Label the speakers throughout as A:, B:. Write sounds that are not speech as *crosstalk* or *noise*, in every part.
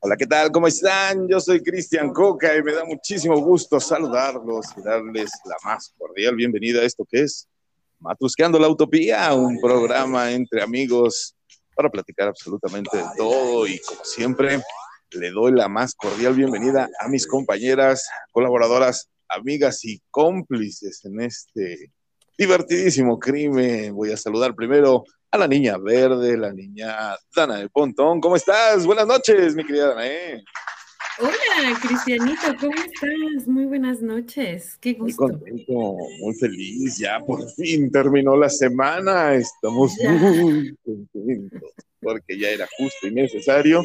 A: Hola, ¿qué tal? ¿Cómo están? Yo soy Cristian Coca y me da muchísimo gusto saludarlos y darles la más cordial bienvenida a esto que es Matusqueando la Utopía, un programa entre amigos para platicar absolutamente de todo y como siempre le doy la más cordial bienvenida a mis compañeras, colaboradoras, amigas y cómplices en este divertidísimo crimen. Voy a saludar primero a la niña verde, la niña Dana de Pontón. ¿Cómo estás? Buenas noches, mi querida Dana.
B: Hola, Cristianito, ¿cómo estás? Muy buenas noches. Qué gusto.
A: Muy contento, muy feliz. Ya por fin terminó la semana. Estamos muy contentos porque ya era justo y necesario.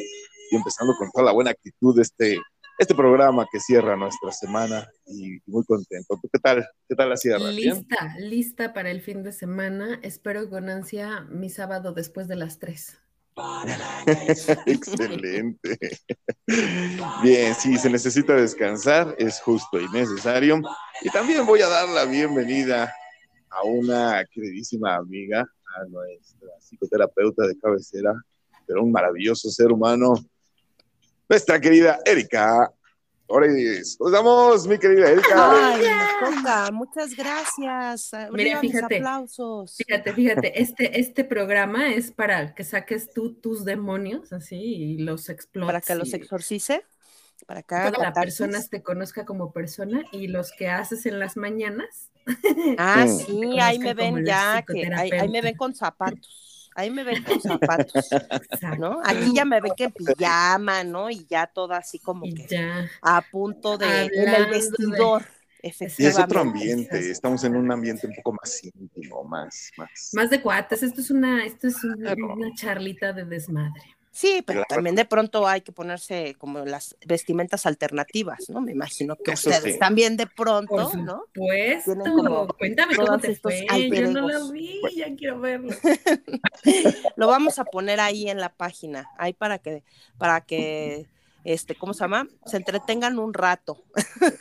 A: Y empezando con toda la buena actitud de este este programa que cierra nuestra semana y muy contento. ¿Tú qué tal? ¿Qué tal la cierra?
B: Lista, lista para el fin de semana. Espero con ansia mi sábado después de las tres. *laughs*
A: Excelente. Bien, sí, se necesita descansar, es justo y necesario. Y también voy a dar la bienvenida a una queridísima amiga, a nuestra psicoterapeuta de cabecera, pero un maravilloso ser humano, nuestra querida Erika Oredis. Nos damos, mi querida Erika.
C: Ay, Coca, muchas gracias.
B: Mira, fíjate, aplausos. Fíjate, fíjate, este, este programa es para que saques tú tus demonios así y los explotes.
C: Para que los exorcice.
B: Para que la persona te conozca como persona y los que haces en las mañanas.
C: Ah, sí, ahí me ven ya, que ahí me ven con zapatos ahí me ven con zapatos, ¿no? Aquí ya me ven que en pijama, ¿no? Y ya todo así como que a punto de en el vestidor.
A: Y es otro ambiente, estamos en un ambiente un poco más íntimo, más, más.
B: Más de cuates, esto es una, esto es una charlita de desmadre.
C: Sí, pero también de pronto hay que ponerse como las vestimentas alternativas, ¿no? Me imagino que ustedes también de pronto, ¿no?
B: Pues, cuéntame cómo te fue. Yo no lo vi, ya quiero verlo. *laughs*
C: lo vamos a poner ahí en la página, ahí para que, para que este, ¿cómo se llama? Se entretengan un rato.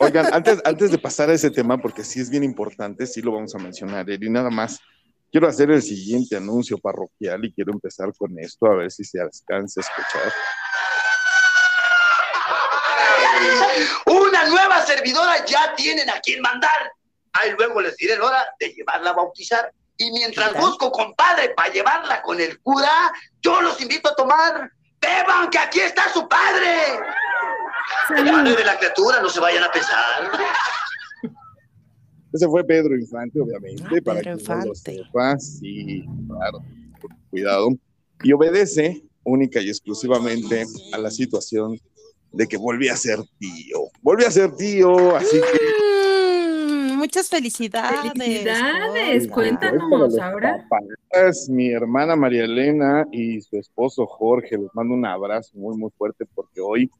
A: Oigan, antes, antes de *laughs* pasar a ese tema, porque sí es bien importante, sí lo vamos a mencionar, y nada más quiero hacer el siguiente anuncio parroquial y quiero empezar con esto, a ver si se alcanza a escuchar.
D: Una nueva servidora ya tienen a quien mandar. Ahí luego les diré la hora de llevarla a bautizar. Y mientras busco compadre para llevarla con el cura, yo los invito a tomar. Beban, que aquí está su padre. El padre de la criatura, no se vayan a pesar.
A: Ese fue Pedro Infante, obviamente, ah, para que no lo sepa. Sí, claro, cuidado. Y obedece única y exclusivamente a la situación de que volví a ser tío. Volví a ser tío, así que.
C: Mm, muchas felicidades.
B: Felicidades, cuéntanos ahora.
A: mi hermana María Elena y su esposo Jorge, les mando un abrazo muy, muy fuerte porque hoy,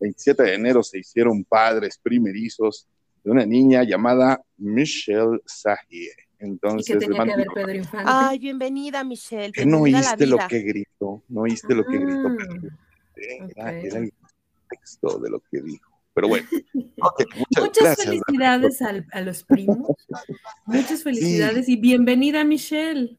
A: 27 de enero, se hicieron padres primerizos de una niña llamada Michelle Sahie. Entonces,
B: ¿Y qué tenía que ver Pedro Infante?
C: Ay, bienvenida, Michelle.
A: no oíste lo que gritó, no oíste lo que gritó. Ah, era, el texto de lo que dijo. Pero bueno. *laughs*
B: muchas, felicidades a, los primos. Muchas felicidades y bienvenida, Michelle.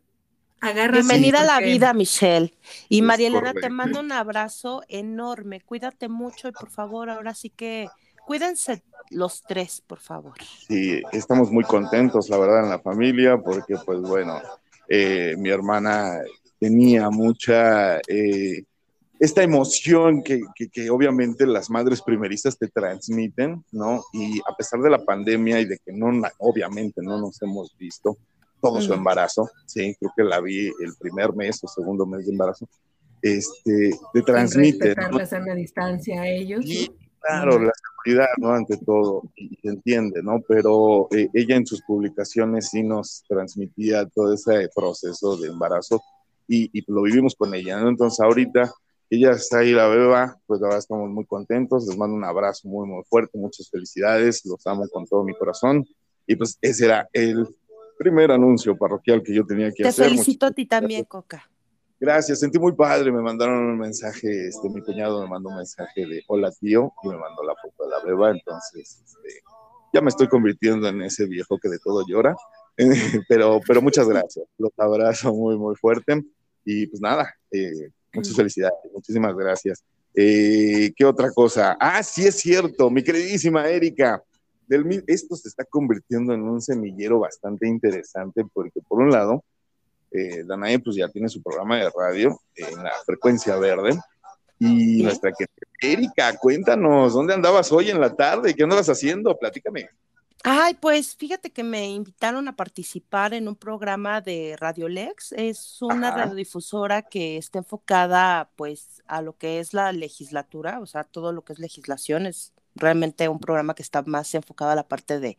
C: Agárrate Bienvenida a la vida, Michelle. Y María Elena, te mando un abrazo enorme. Cuídate mucho y por favor, ahora sí que cuídense los tres, por favor.
A: Sí, estamos muy contentos, la verdad, en la familia, porque pues bueno, eh, mi hermana tenía mucha... Eh, esta emoción que, que, obviamente las madres primerizas te transmiten, ¿no? Y a pesar de la pandemia y de que no, obviamente no nos hemos visto todo su embarazo, sí, creo que la vi el primer mes o segundo mes de embarazo, este, te transmite.
B: ¿no? la sana distancia a ellos.
A: Claro, la seguridad, ¿no? Ante todo, y se entiende, ¿no? Pero eh, ella en sus publicaciones sí nos transmitía todo ese proceso de embarazo y, lo vivimos con ella, ¿no? Entonces ahorita ella está ahí, la beba, pues ahora estamos muy contentos, les mando un abrazo muy, muy fuerte, muchas felicidades, los amo con todo mi corazón y pues ese era el primer anuncio parroquial que yo tenía que hacer.
C: Te felicito a ti también, Coca.
A: Gracias, sentí muy padre. Me mandaron un mensaje, este, mi cuñado me mandó un mensaje de hola tío y me mandó la foto de la beba. Entonces, este, ya me estoy convirtiendo en ese viejo que de todo llora. *laughs* pero, pero muchas gracias. Los abrazo muy, muy fuerte. Y pues nada, eh, muchas felicidades, muchísimas gracias. Eh, ¿Qué otra cosa? Ah, sí es cierto, mi queridísima Erika. Del, esto se está convirtiendo en un semillero bastante interesante porque por un lado, eh, Danae pues ya tiene su programa de radio en la frecuencia verde y nuestra querida Erika, cuéntanos, ¿dónde andabas hoy en la tarde? ¿Qué andabas haciendo? Platícame.
C: Ay, pues fíjate que me invitaron a participar en un programa de Radio Lex. Es una radiodifusora que está enfocada pues a lo que es la legislatura, o sea, todo lo que es legislación. Es realmente un programa que está más enfocado a la parte de,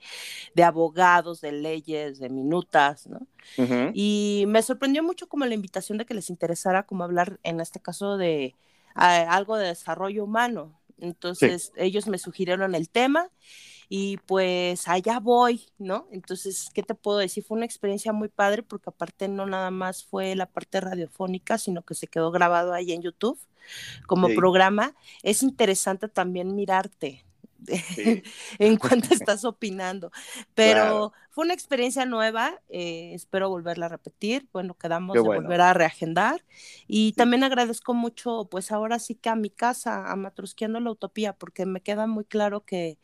C: abogados, de leyes, de minutas, ¿no? Y me sorprendió mucho como la invitación de que les interesara como hablar en este caso de algo de desarrollo humano. Entonces ellos me sugirieron el tema y pues allá voy, ¿no? Entonces, ¿qué te puedo decir? Fue una experiencia muy padre porque aparte no nada más fue la parte radiofónica, sino que se quedó grabado ahí en YouTube como programa. Es interesante también mirarte, *laughs* en cuanto estás opinando. Pero fue una experiencia nueva, eh, espero volverla a repetir, bueno, quedamos de volver a reagendar y también agradezco mucho, pues ahora sí que a mi casa, a Matrusqueando la Utopía, porque me queda muy claro que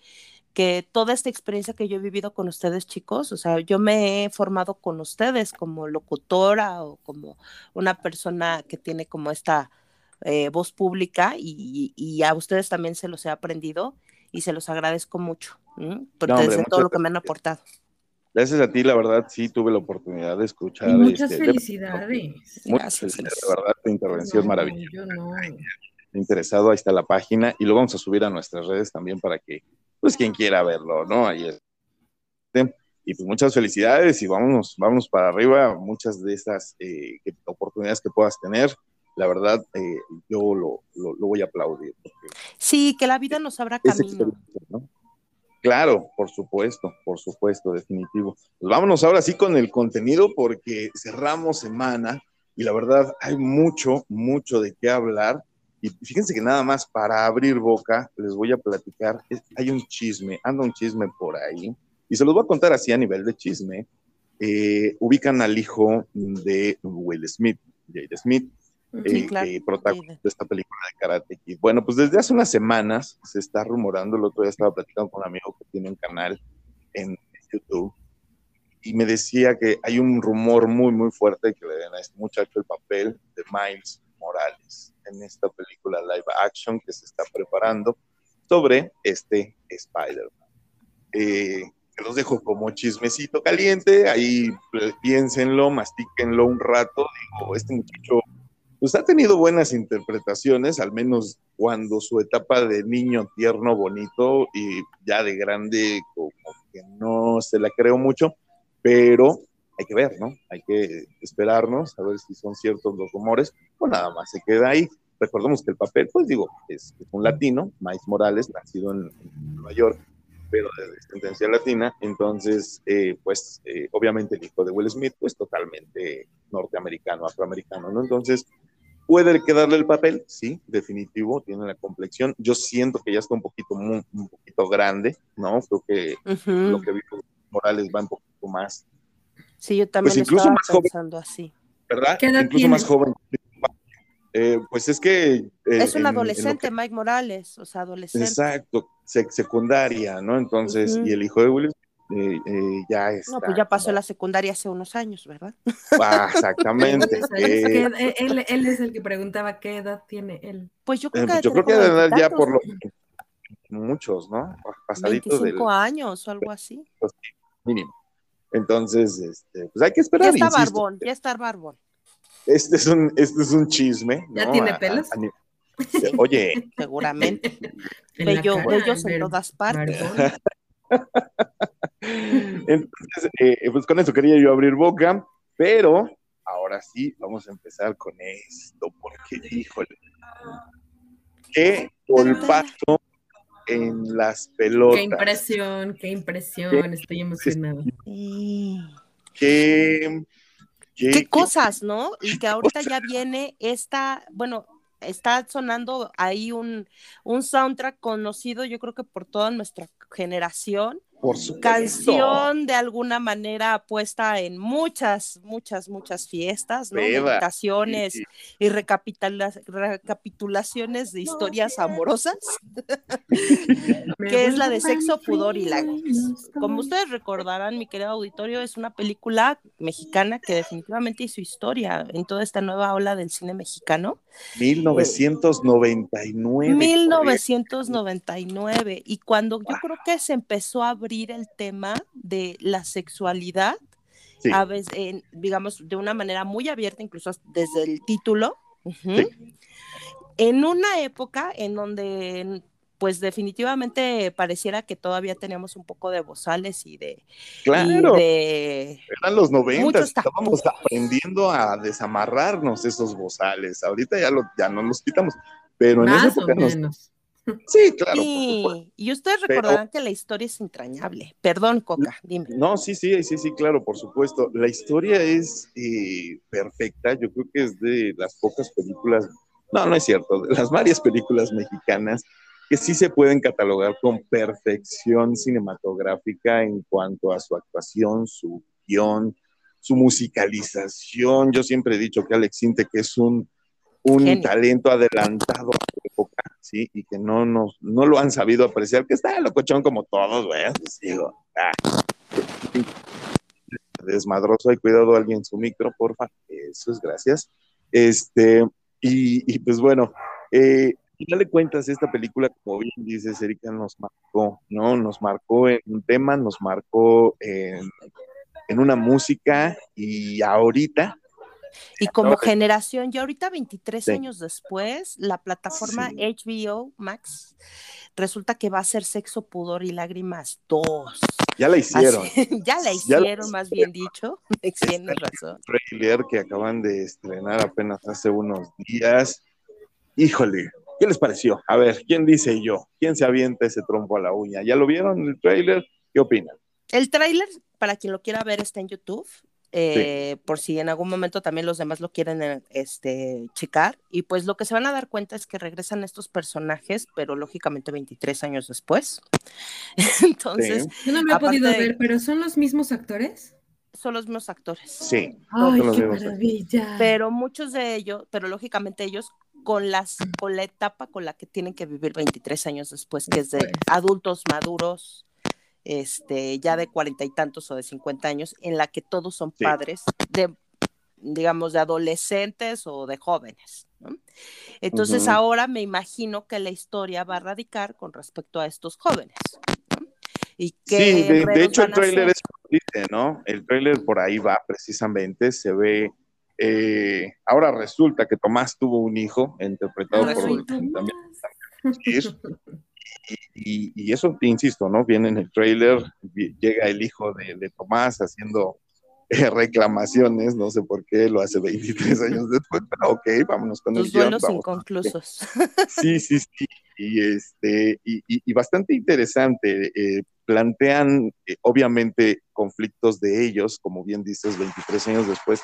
C: que toda esta experiencia que yo he vivido con ustedes, chicos, o sea, yo me he formado con ustedes como locutora o como una persona que tiene como esta eh, voz pública y, a ustedes también se los he aprendido y se los agradezco mucho por todo lo que me han aportado.
A: Gracias a ti, la verdad, sí tuve la oportunidad de escuchar.
B: muchas este, felicidades.
A: muchas felicidades, de verdad, tu intervención maravillosa. No. Interesado, ahí está la página y lo vamos a subir a nuestras redes también para que, pues, quien quiera verlo, ¿no? Ahí es. Y pues muchas felicidades y vámonos, vámonos para arriba. Muchas de esas eh, oportunidades que puedas tener, la verdad, eh, yo lo, lo, voy a aplaudir.
C: Sí, que la vida nos abra camino.
A: Claro, por supuesto, por supuesto, definitivo. Pues vámonos ahora sí con el contenido porque cerramos semana y la verdad hay mucho, mucho de qué hablar. Y fíjense que nada más para abrir boca les voy a platicar, hay un chisme, anda un chisme por ahí, y se los voy a contar así a nivel de chisme. Eh, ubican al hijo de Will Smith, Jade Smith, eh, que protagonizó esta película de Karate Kid. Bueno, pues desde hace unas semanas se está rumorando, el otro día estaba platicando con un amigo que tiene un canal en YouTube y me decía que hay un rumor muy, muy fuerte que le den a este muchacho el papel de Miles Morales en esta película live action que se está preparando sobre este Spider-Man. Eh, los dejo como chismecito caliente, ahí piénsenlo, mastíquenlo un rato. Digo, este muchacho pues ha tenido buenas interpretaciones, al menos cuando su etapa de niño tierno, bonito y ya de grande, como que no se la creo mucho, pero hay que ver, ¿no? Hay que esperarnos a ver si son ciertos los rumores, o nada más se queda ahí. Recordemos que el papel, pues digo, es, un latino, Miles Morales, nacido en, Nueva York, pero de descendencia latina, entonces, eh, pues, eh, obviamente el hijo de Will Smith, pues totalmente norteamericano, afroamericano, ¿no? Entonces, ¿Puede quedarle el papel? Sí, definitivo, tiene la complexión. Yo siento que ya está un poquito, un poquito grande, ¿no? Creo que lo que vio Morales va un poquito más.
C: Sí, yo también pues incluso más pensando así.
A: ¿Verdad? incluso más joven. Eh, pues es que... Eh,
C: es un adolescente, Mike Morales, o sea, adolescente.
A: Exacto, secundaria, ¿no? Entonces, y el hijo de Will eh, eh, ya está.
C: No, pues ya pasó la secundaria hace unos años, ¿verdad?
A: Ah, exactamente. *laughs*
B: él, es el que preguntaba qué edad tiene él.
C: Pues yo creo que,
A: yo creo que edad ya por lo muchos, ¿no?
C: Pasaditos 25 años o algo así.
A: Pues, mínimo. Entonces, este, pues hay que esperar.
C: Ya está barbón, ya está barbón.
A: Este es un, este es un chisme.
B: ¿Ya tiene pelos?
A: oye.
C: Seguramente. Bello, bellos en todas partes. *laughs*
A: Entonces, eh, pues con eso quería yo abrir boca, pero ahora sí, vamos a empezar con esto, porque, híjole, qué golpazo en las pelotas.
B: Qué impresión, qué impresión, estoy emocionado.
A: Qué,
C: qué, cosas, ¿no? Y que ahorita ya viene esta, bueno, está sonando ahí un, un soundtrack conocido, yo creo que por toda nuestra generación,
A: Por su
C: Canción de alguna manera puesta en muchas, muchas, muchas fiestas, ¿no? Meditaciones y recapitulaciones de historias amorosas, *laughs* que es la de sexo, pudor y lágrimas. Como ustedes recordarán, mi querido auditorio, es una película mexicana que definitivamente hizo historia en toda esta nueva ola del cine mexicano.
A: 1999.
C: 1999. Y cuando yo creo que se empezó a abrir el tema de la sexualidad, a veces, digamos, de una manera muy abierta, incluso desde el título, en una época en donde pues definitivamente pareciera que todavía teníamos un poco de bozales y de...
A: Claro, eran los 90, estábamos aprendiendo a desamarrarnos esos bozales, ahorita ya, lo, ya no los quitamos, pero en esa época nos... *laughs* Sí, claro.
C: Y ustedes recordarán que la historia es entrañable. Perdón, Coca, dime.
A: No, sí, sí, sí, sí, claro, por supuesto. La historia es eh, perfecta. Yo creo que es de las pocas películas, no, no es cierto, de las varias películas mexicanas que sí se pueden catalogar con perfección cinematográfica en cuanto a su actuación, su guion, su musicalización. Yo siempre he dicho que Alex Sinte que es un, un talento adelantado a su época, ¿sí? Y que no, no, no lo han sabido apreciar, que está locochón como todos, güey. Digo, ah, desmadroso, hay cuidado alguien en su micro, porfa. Eso es gracias. Este, y, pues bueno, eh, le cuentas, esta película, como bien dices, Erika, nos marcó, ¿no? Nos marcó en un tema, nos marcó en, una música y ahorita.
C: Y como generación, ya ahorita 23 años después, la plataforma HBO Max resulta que va a ser Sexo, Pudor y Lágrimas 2.
A: Ya la hicieron. *laughs*
C: ya la hicieron, más bien dicho. *laughs* Tienes *laughs* razón.
A: trailer que acaban de estrenar apenas hace unos días. Híjole, ¿Qué les pareció? A ver, ¿quién dice yo? ¿Quién se avienta ese trompo a la uña? ¿Ya lo vieron el tráiler? ¿Qué opinan?
C: El tráiler, para quien lo quiera ver, está en YouTube. Eh, por si en algún momento también los demás lo quieren eh, este, checar. Y pues lo que se van a dar cuenta es que regresan estos personajes, pero lógicamente 23 años después. *laughs* Entonces.
B: Yo no lo he podido ver, pero ¿son los mismos actores?
C: Son los mismos actores.
A: Sí.
B: Ay, qué maravilla.
C: Pero muchos de ellos, pero lógicamente ellos con, las, con la etapa con la que tienen que vivir 23 años después, que es de adultos maduros, este, ya de cuarenta y tantos o de 50 años, en la que todos son padres de, digamos, de adolescentes o de jóvenes. Entonces ahora me imagino que la historia va a radicar con respecto a estos jóvenes.
A: Y que sí, de, hecho el tráiler es, ¿no? El tráiler por ahí va precisamente, se ve eh, ahora resulta que Tomás tuvo un hijo, interpretado por también, *laughs* y, y, eso, insisto, ¿no? Viene en el trailer, llega el hijo de, Tomás haciendo eh, reclamaciones, no sé por qué, lo hace 23 años después, pero ok, vámonos con
C: Los duelos inconclusos.
A: Sí, sí, sí, y, este, y, bastante interesante. Eh, plantean, obviamente, conflictos de ellos, como bien dices, 23 años después,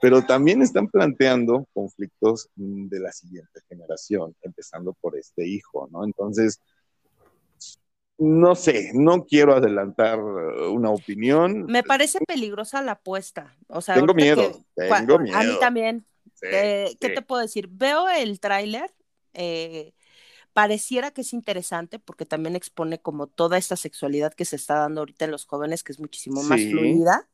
A: pero también están planteando conflictos de la siguiente generación, empezando por este hijo, ¿no? Entonces, no sé, no quiero adelantar uh, una opinión.
C: Me parece peligrosa la apuesta. O sea,
A: tengo miedo, tengo miedo.
C: A mí también. Eh, ¿Qué te puedo decir? Veo el tráiler, eh, pareciera que es interesante porque también expone como toda esta sexualidad que se está dando ahorita en los jóvenes, que es muchísimo más fluida.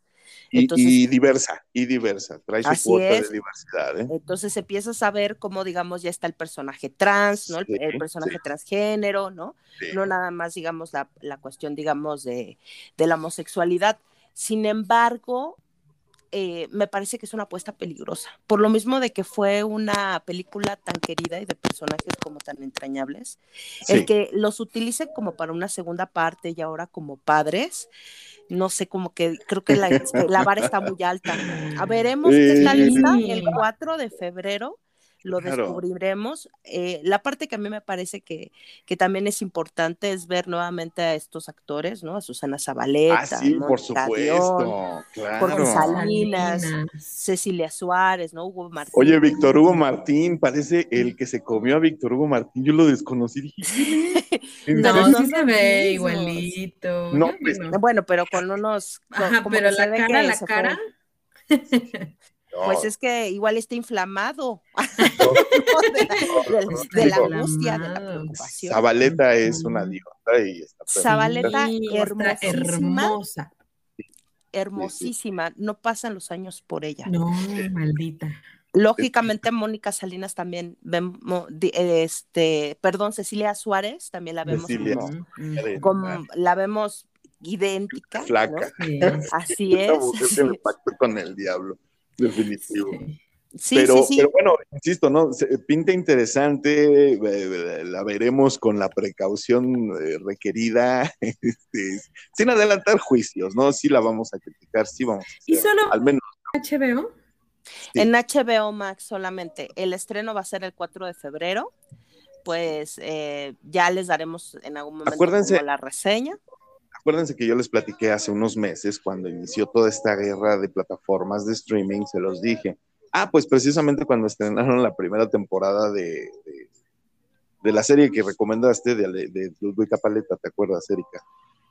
A: Y, diversa, y diversa, trae su cuota de diversidad. ¿eh?
C: Entonces empiezas a ver cómo, digamos, ya está el personaje trans, ¿no? El, personaje transgénero, ¿no? No nada más, digamos, la, la cuestión, digamos, de, de, la homosexualidad. Sin embargo, eh, me parece que es una apuesta peligrosa. Por lo mismo de que fue una película tan querida y de personajes como tan entrañables, el que los utilicen como para una segunda parte y ahora como padres, no sé, como que creo que la, la vara está muy alta. A veremos qué *laughs* está lista el 4 de febrero lo descubriremos. Eh, la parte que a mí me parece que, que, también es importante es ver nuevamente a estos actores, ¿no? A Susana Zabaleta,
A: ah, sí, por supuesto, claro.
C: Salinas, Cecilia Suárez, ¿no? Hugo Martín.
A: Oye, Víctor Hugo Martín, parece el que se comió a Víctor Hugo Martín, yo lo desconocí, dije, *laughs*
B: No, sí se ve igualito.
C: No, pues, Bueno, pero con unos.
B: Ajá, pero la cara, la cara. *laughs*
C: Pues es que igual está inflamado *laughs* de, la angustia, de la preocupación.
A: Zabaleta es una diosa y está
C: Zabaleta hermosa. Hermosísima. No pasan los años por ella.
B: No, maldita.
C: Lógicamente, Mónica Salinas también vemos, este, perdón, Cecilia Suárez también la vemos como, la vemos idéntica.
A: Flaca.
C: Así es.
A: el pacto con el diablo, definitivo. Sí. pero, pero, bueno, insisto, ¿no? Pinta interesante, la veremos con la precaución eh, requerida, *laughs* este, sin adelantar juicios, ¿no? Sí la vamos a criticar, sí vamos a
B: ¿Y solo al menos HBO?
C: En HBO Max solamente. El estreno va a ser el 4 de febrero. Pues eh, ya les daremos en algún momento la reseña.
A: Acuérdense que yo les platiqué hace unos meses, cuando inició toda esta guerra de plataformas de streaming, se los dije. Ah, pues precisamente cuando estrenaron la primera temporada de, de, la serie que recomendaste de, de Ludwig Paleta, ¿te acuerdas, Erika?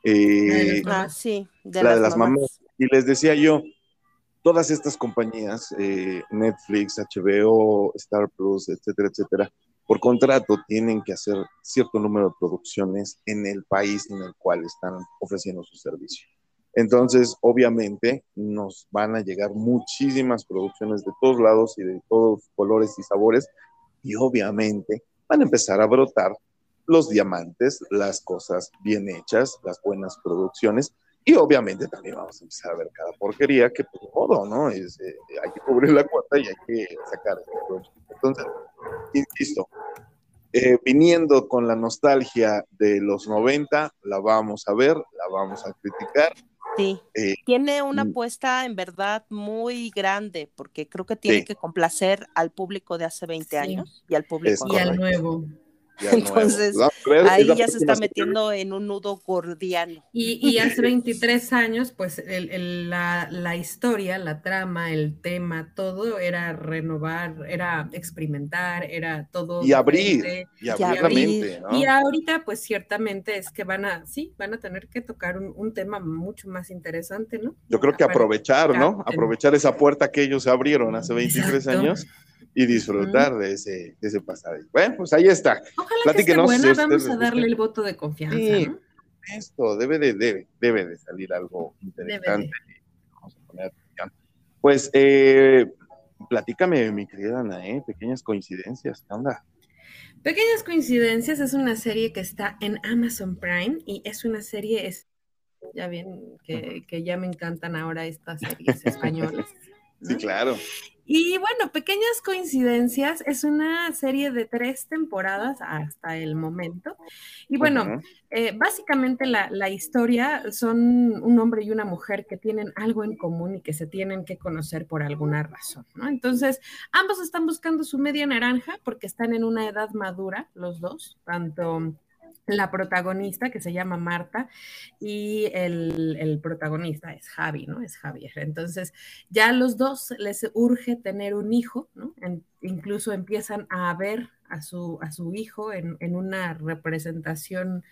C: Eh, ah, sí,
A: la de las mamás. Y les decía yo, todas estas compañías, eh, Netflix, HBO, Star Plus, etcétera, etcétera, por contrato tienen que hacer cierto número de producciones en el país en el cual están ofreciendo su servicio. Entonces, obviamente, nos van a llegar muchísimas producciones de todos lados y de todos colores y sabores, y obviamente van a empezar a brotar los diamantes, las cosas bien hechas, las buenas producciones, y obviamente también vamos a empezar a ver cada porquería que por pues, todo, ¿no? Es, eh, hay que cubrir la cuota y hay que sacar Entonces, insisto, eh, viniendo con la nostalgia de los 90, la vamos a ver, la vamos a criticar.
C: Sí, eh, tiene una apuesta en verdad muy grande, porque creo que tiene que complacer al público de hace 20 años y al público.
B: Y al nuevo.
C: Entonces, ahí ya se está metiendo en un nudo gordiano.
B: Y, hace 23 años, pues la, historia, la trama, el tema, todo era renovar, era experimentar, era todo.
A: Y abrir, y abrir,
B: y, ahorita, pues ciertamente es que van a, sí, van a tener que tocar un, tema mucho más interesante, ¿no?
A: Yo creo que aprovechar, ¿no? Aprovechar esa puerta que ellos abrieron hace 23 años y disfrutar de ese, de ese pasado. Bueno, pues ahí está.
B: Ojalá que esté buena, vamos a darle el voto de confianza. Sí,
A: Esto debe de, debe, debe de salir algo interesante. Vamos a poner atención. Pues, eh, platícame, mi querida Ana, ¿eh? pequeñas coincidencias, ¿qué onda?
B: Pequeñas coincidencias es una serie que está en Amazon Prime y es una serie, es, ya bien, que, que ya me encantan ahora estas series *laughs* españolas.
A: Sí, claro.
B: Y bueno, pequeñas coincidencias, es una serie de tres temporadas hasta el momento. Y bueno, eh, básicamente la, la, historia son un hombre y una mujer que tienen algo en común y que se tienen que conocer por alguna razón, ¿no? Entonces, ambos están buscando su media naranja porque están en una edad madura, los dos, tanto la protagonista que se llama Marta y el, protagonista es Javi, ¿no? Es Javier. Entonces, ya los dos les urge tener un hijo, ¿no? incluso empiezan a ver a su, a su hijo en, una representación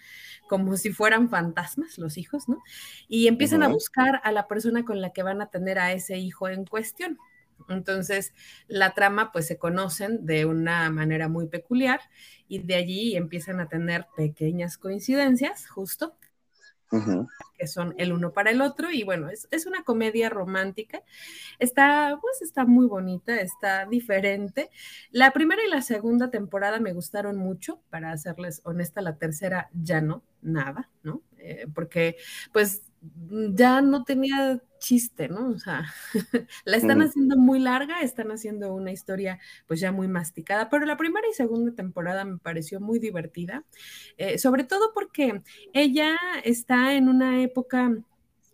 B: como si fueran fantasmas los hijos, ¿no? Y empiezan a buscar a la persona con la que van a tener a ese hijo en cuestión. Entonces, la trama, pues se conocen de una manera muy peculiar y de allí empiezan a tener pequeñas coincidencias, justo, que son el uno para el otro. Y bueno, es, es, una comedia romántica. Está, pues está muy bonita, está diferente. La primera y la segunda temporada me gustaron mucho, para serles honesta, la tercera ya no, nada, ¿no? Eh, porque pues ya no tenía chiste, ¿no? O sea, *laughs* la están haciendo muy larga, están haciendo una historia pues ya muy masticada, pero la primera y segunda temporada me pareció muy divertida, eh, sobre todo porque ella está en una época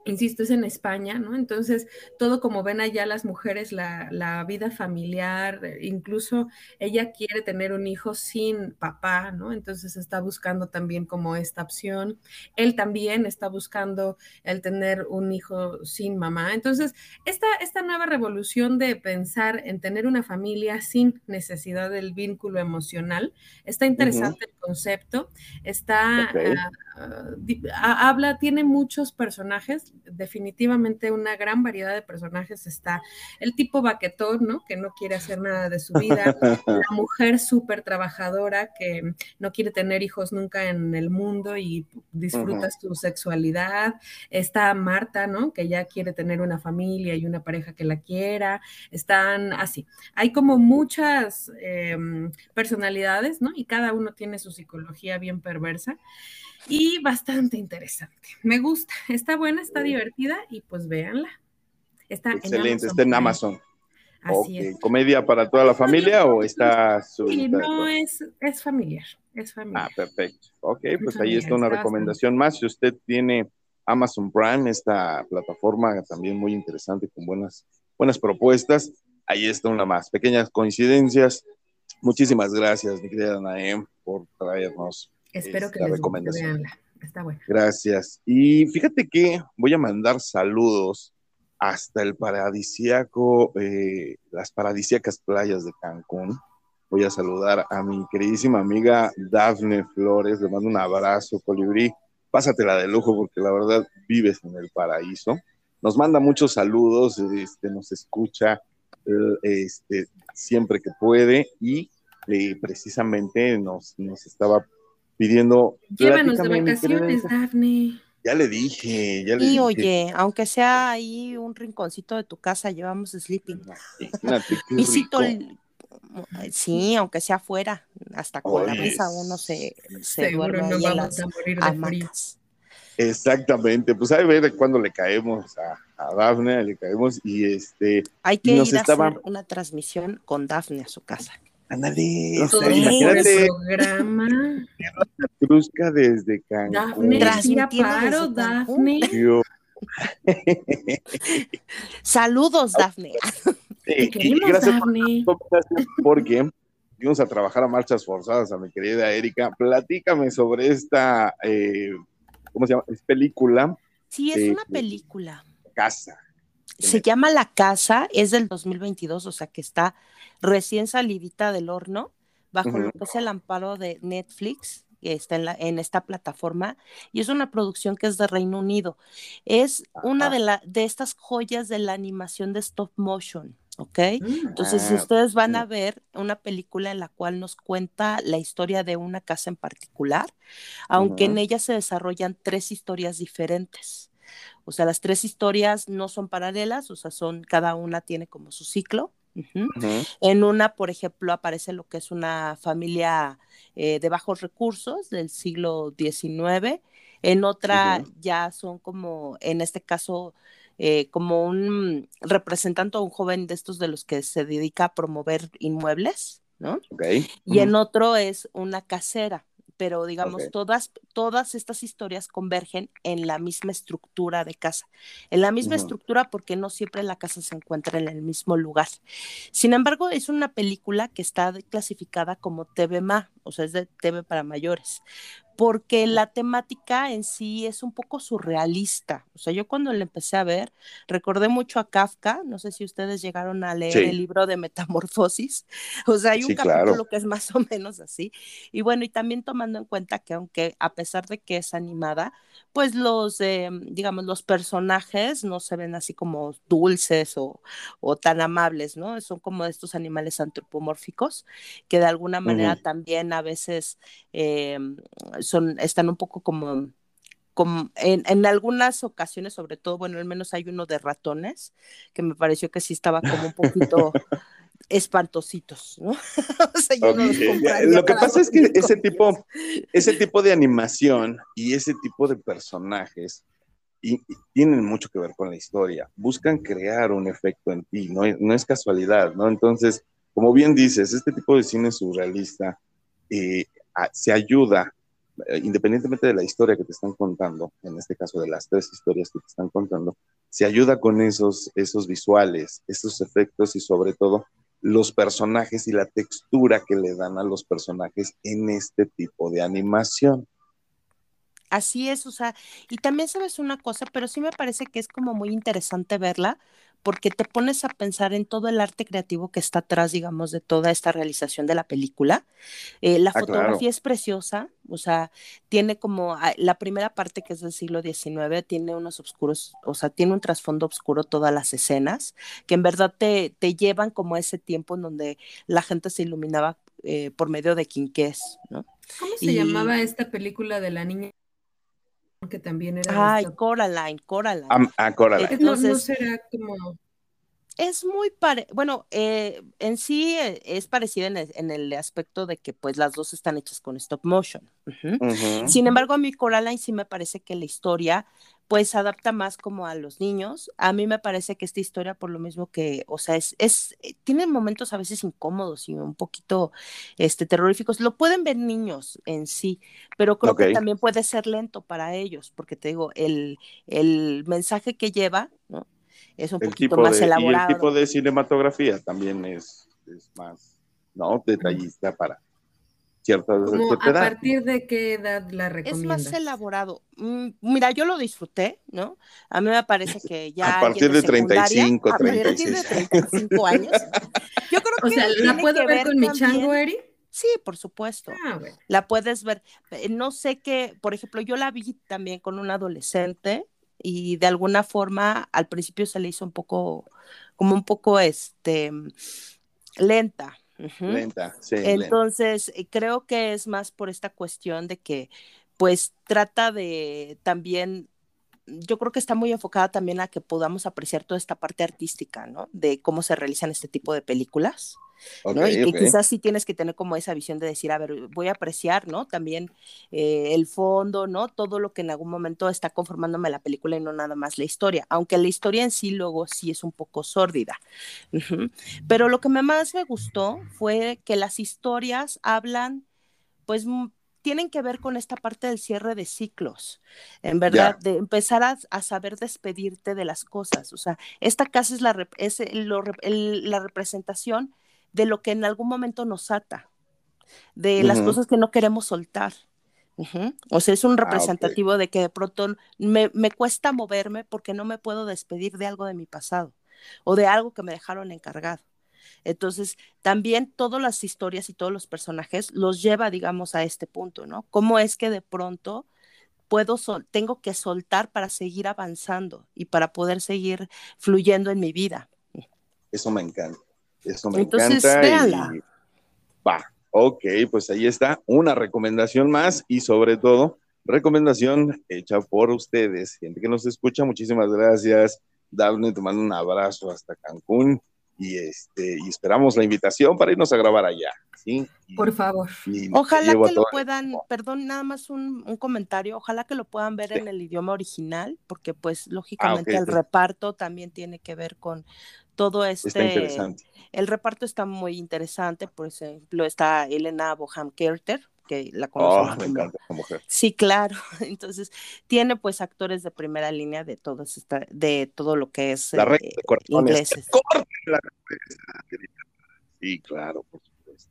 B: insisto, es en España, ¿no? Entonces, todo como ven allá las mujeres, la, la, vida familiar, incluso ella quiere tener un hijo sin papá, ¿no? Entonces está buscando también como esta opción. Él también está buscando el tener un hijo sin mamá. Entonces, esta, esta nueva revolución de pensar en tener una familia sin necesidad del vínculo emocional, está interesante el concepto, está, ah, habla, tiene muchos personajes, definitivamente una gran variedad de personajes está el tipo baquetón, ¿no? Que no quiere hacer nada de su vida, *laughs* la mujer súper trabajadora que no quiere tener hijos nunca en el mundo y disfruta su sexualidad, está Marta, ¿no? Que ya quiere tener una familia y una pareja que la quiera, están así. Hay como muchas em, personalidades, ¿no? Y cada uno tiene su psicología bien perversa y bastante interesante. Me gusta, está buena, está divertida y pues véanla.
A: Está Excelente, está en Amazon. Así es. ¿Comedia para toda la familia o está
B: Sí, no, es, es familiar, es familiar.
A: Ah, perfecto. Ok, pues ahí está una recomendación más. Si usted tiene Amazon Prime, esta plataforma también muy interesante con buenas, buenas propuestas, ahí está una más. Pequeñas coincidencias. Muchísimas gracias, mi querida Naem, por traernos
B: Espero que les veanla. Está bueno.
A: Gracias. Y fíjate que voy a mandar saludos hasta el paradisíaco, eh, las paradisíacas playas de Cancún. Voy a saludar a mi queridísima amiga Dafne Flores. Le mando un abrazo, colibrí. Pásatela de lujo porque la verdad vives en el paraíso. Nos manda muchos saludos, este, nos escucha este, siempre que puede y eh, precisamente nos, nos estaba pidiendo.
B: Llévanos de vacaciones, Dafne.
A: Ya le dije, ya le
C: y oye, aunque sea ahí un rinconcito de tu casa, llevamos sleeping. Visito el, sí, aunque sea afuera, hasta con la risa uno se, se duerme no vamos a morir de
A: Exactamente, pues a ver cuándo le caemos a, a, Dafne, le caemos y este.
C: Hay que ir a hacer una transmisión con Dafne a su casa.
A: Ándale, o sea, imagínate. programa. *laughs* Cruzca desde
B: Cancún. Dafne, paro, Dafne. *laughs*
C: Saludos, Dafne.
A: Sí, gracias Dafne. porque fuimos a trabajar a marchas forzadas a mi querida Erika. Platícame sobre esta, eh, ¿cómo se llama? Es película.
C: Sí, es una película.
A: Casa.
C: Se llama La Casa, es del 2022, o sea que está recién salidita del horno, bajo lo que es el amparo de Netflix, que está en, la, en esta plataforma, y es una producción que es de Reino Unido. Es una de, la, de estas joyas de la animación de stop motion. ¿ok? Entonces, si ah, ustedes van a ver una película en la cual nos cuenta la historia de una casa en particular, aunque en ella se desarrollan tres historias diferentes. O sea, las tres historias no son paralelas, o sea, son, cada una tiene como su ciclo. En una, por ejemplo, aparece lo que es una familia eh, de bajos recursos del siglo XIX. En otra ya son como, en este caso, eh, como un representante o un joven de estos de los que se dedica a promover inmuebles, ¿no? Y en otro es una casera pero digamos, todas, todas estas historias convergen en la misma estructura de casa, en la misma estructura porque no siempre la casa se encuentra en el mismo lugar. Sin embargo, es una película que está clasificada como TV Ma, o sea, es de TV para mayores, porque la temática en sí es un poco surrealista. O sea, yo cuando la empecé a ver, recordé mucho a Kafka, no sé si ustedes llegaron a leer el libro de Metamorfosis, *laughs* o sea, hay un capítulo que es más o menos así. Y bueno, y también tomando en cuenta que aunque a pesar de que es animada, pues los, eh, digamos, los personajes no se ven así como dulces o, tan amables, ¿no? Son como estos animales antropomórficos que de alguna manera también a veces eh, son, están un poco como, como en, en, algunas ocasiones, sobre todo, bueno, al menos hay uno de ratones, que me pareció que sí estaba como un poquito *laughs* espantositos, ¿no? *laughs*
A: Lo que pasa es que ese tipo, ese tipo de animación y ese tipo de personajes y, tienen mucho que ver con la historia. Buscan crear un efecto en ti, no, no es casualidad, ¿no? Entonces, como bien dices, este tipo de cine surrealista eh, se ayuda independientemente de la historia que te están contando, en este caso de las tres historias que te están contando, se ayuda con esos, esos visuales, esos efectos y sobre todo los personajes y la textura que le dan a los personajes en este tipo de animación.
C: Así es, o sea, y también sabes una cosa, pero sí me parece que es como muy interesante verla, porque te pones a pensar en todo el arte creativo que está atrás, digamos, de toda esta realización de la película. Eh, la ah, fotografía es preciosa, o sea, tiene como ah, la primera parte que es del siglo XIX, tiene unos oscuros, o sea, tiene un trasfondo oscuro todas las escenas, que en verdad te, te llevan como a ese tiempo en donde la gente se iluminaba eh, por medio de quinqués, ¿no?
B: ¿Cómo se llamaba esta película de la niña? Que también era.
C: Ay, Coraline, Coraline.
A: Ah, Coraline.
B: Entonces, no, será como.
C: Es muy pare, bueno, eh, en sí eh, es parecida en el, aspecto de que pues las dos están hechas con stop motion. Sin embargo, a mí Coraline sí me parece que la historia pues se adapta más como a los niños. A mí me parece que esta historia, por lo mismo que, o sea, es, es eh, tiene momentos a veces incómodos y un poquito este, terroríficos. Lo pueden ver niños en sí, pero creo que también puede ser lento para ellos, porque te digo, el, el mensaje que lleva, ¿no? Es un poquito más elaborado.
A: Y el tipo de cinematografía también es, es más, ¿no? Detallista para
B: ¿A partir de qué edad la recomiendas?
C: Es más elaborado. Mm, mira, yo lo disfruté, ¿no? A mí me parece que ya.
A: A partir de, 35, 36.
C: A partir de 35 años. Yo creo *laughs* que.
B: O sea, ¿la puedo ver, con mi chango, Eri?
C: Sí, por supuesto. Ah, la puedes ver. Eh, no sé qué, por ejemplo, yo la vi también con un adolescente y de alguna forma al principio se le hizo un poco, como un poco, este, lenta,
A: Lenta, sí.
C: Entonces, eh, creo que es más por esta cuestión de que, pues, trata de también, yo creo que está muy enfocada también a que podamos apreciar toda esta parte artística, ¿no? De cómo se realizan este tipo de películas y quizás sí tienes que tener como esa visión de decir, a ver, voy a apreciar, ¿no? También eh, el fondo, ¿no? Todo lo que en algún momento está conformándome la película y no nada más la historia, aunque la historia en sí luego sí es un poco sórdida. Pero lo que más me gustó fue que las historias hablan, pues tienen que ver con esta parte del cierre de ciclos, en verdad, de empezar a, saber despedirte de las cosas. O sea, esta casa es la, es la representación de lo que en algún momento nos ata, de las cosas que no queremos soltar. O sea, es un ah, representativo de que de pronto me, me, cuesta moverme porque no me puedo despedir de algo de mi pasado o de algo que me dejaron encargado. Entonces, también todas las historias y todos los personajes los lleva, digamos, a este punto, ¿no? ¿Cómo es que de pronto puedo, sol tengo que soltar para seguir avanzando y para poder seguir fluyendo en mi vida?
A: Eso me encanta. Eso me encanta. va, ok, pues ahí está una recomendación más y sobre todo recomendación hecha por ustedes, gente que nos escucha. Muchísimas gracias. Daphne, te mando un abrazo hasta Cancún y este y esperamos la invitación para irnos a grabar allá. ¿sí?
B: Por favor.
C: ojalá que lo puedan, perdón, nada más un, comentario, ojalá que lo puedan ver en el idioma original, porque pues lógicamente ah, el reparto también tiene que ver con todo este... El reparto está muy interesante, por ejemplo, está Elena Boham Carter, que la
A: conozco. Oh, me encanta esa mujer.
C: Sí, claro. *laughs* Entonces, tiene pues actores de primera línea de todo, esta, de todo lo que es
A: la red de ingleses. Sí, claro, por supuesto.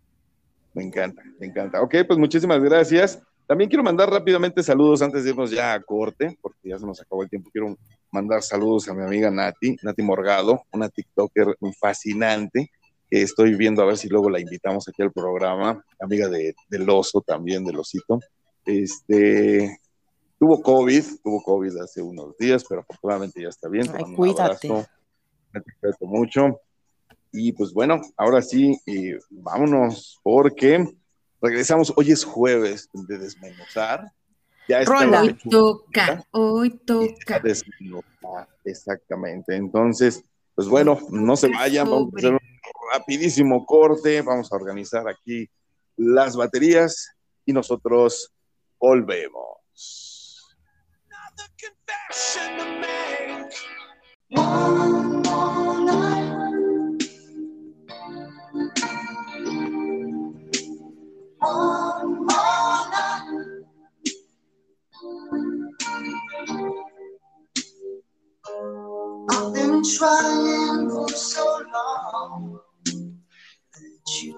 A: Me encanta, me encanta. Ok, pues muchísimas gracias. También quiero mandar rápidamente saludos antes de irnos ya a corte, porque ya se nos acabó el tiempo. Quiero mandar saludos a mi amiga Nati, Nati Morgado, una TikToker fascinante, estoy viendo a ver si luego la invitamos aquí al programa, amiga de, del oso también, del osito. Este, tuvo COVID, tuvo COVID hace unos días, pero afortunadamente ya está bien.
C: Ay, cuídate.
A: Me cuídate mucho. Y pues bueno, ahora sí, eh, vámonos, porque regresamos. Hoy es jueves de desmenuzar
B: ya está hoy toca, hoy toca.
A: Exactamente. Entonces, pues bueno, no se vayan, vamos a hacer un rapidísimo corte, vamos a organizar aquí las baterías y nosotros volvemos you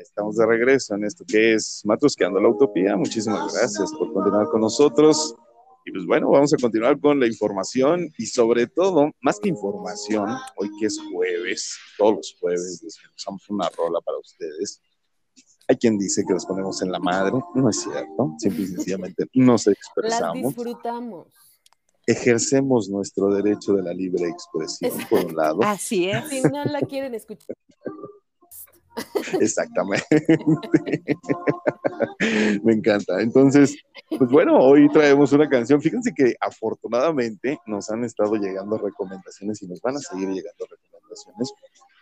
A: estamos de regreso en esto que es Matusqueando la Utopía. Muchísimas gracias por continuar con nosotros. Y pues bueno, vamos a continuar con la información y sobre todo, más que información, hoy que es jueves, todos los jueves usamos una rola para ustedes. Hay quien dice que los ponemos en la madre, no es cierto, simple y sencillamente nos expresamos.
B: Las disfrutamos.
A: Ejercemos nuestro derecho de la libre expresión, por un lado.
C: Así es.
B: Si no la quieren escuchar.
A: Exactamente. *laughs* Me encanta. Entonces, pues bueno, hoy traemos una canción. Fíjense que afortunadamente nos han estado llegando recomendaciones y nos van a seguir llegando recomendaciones.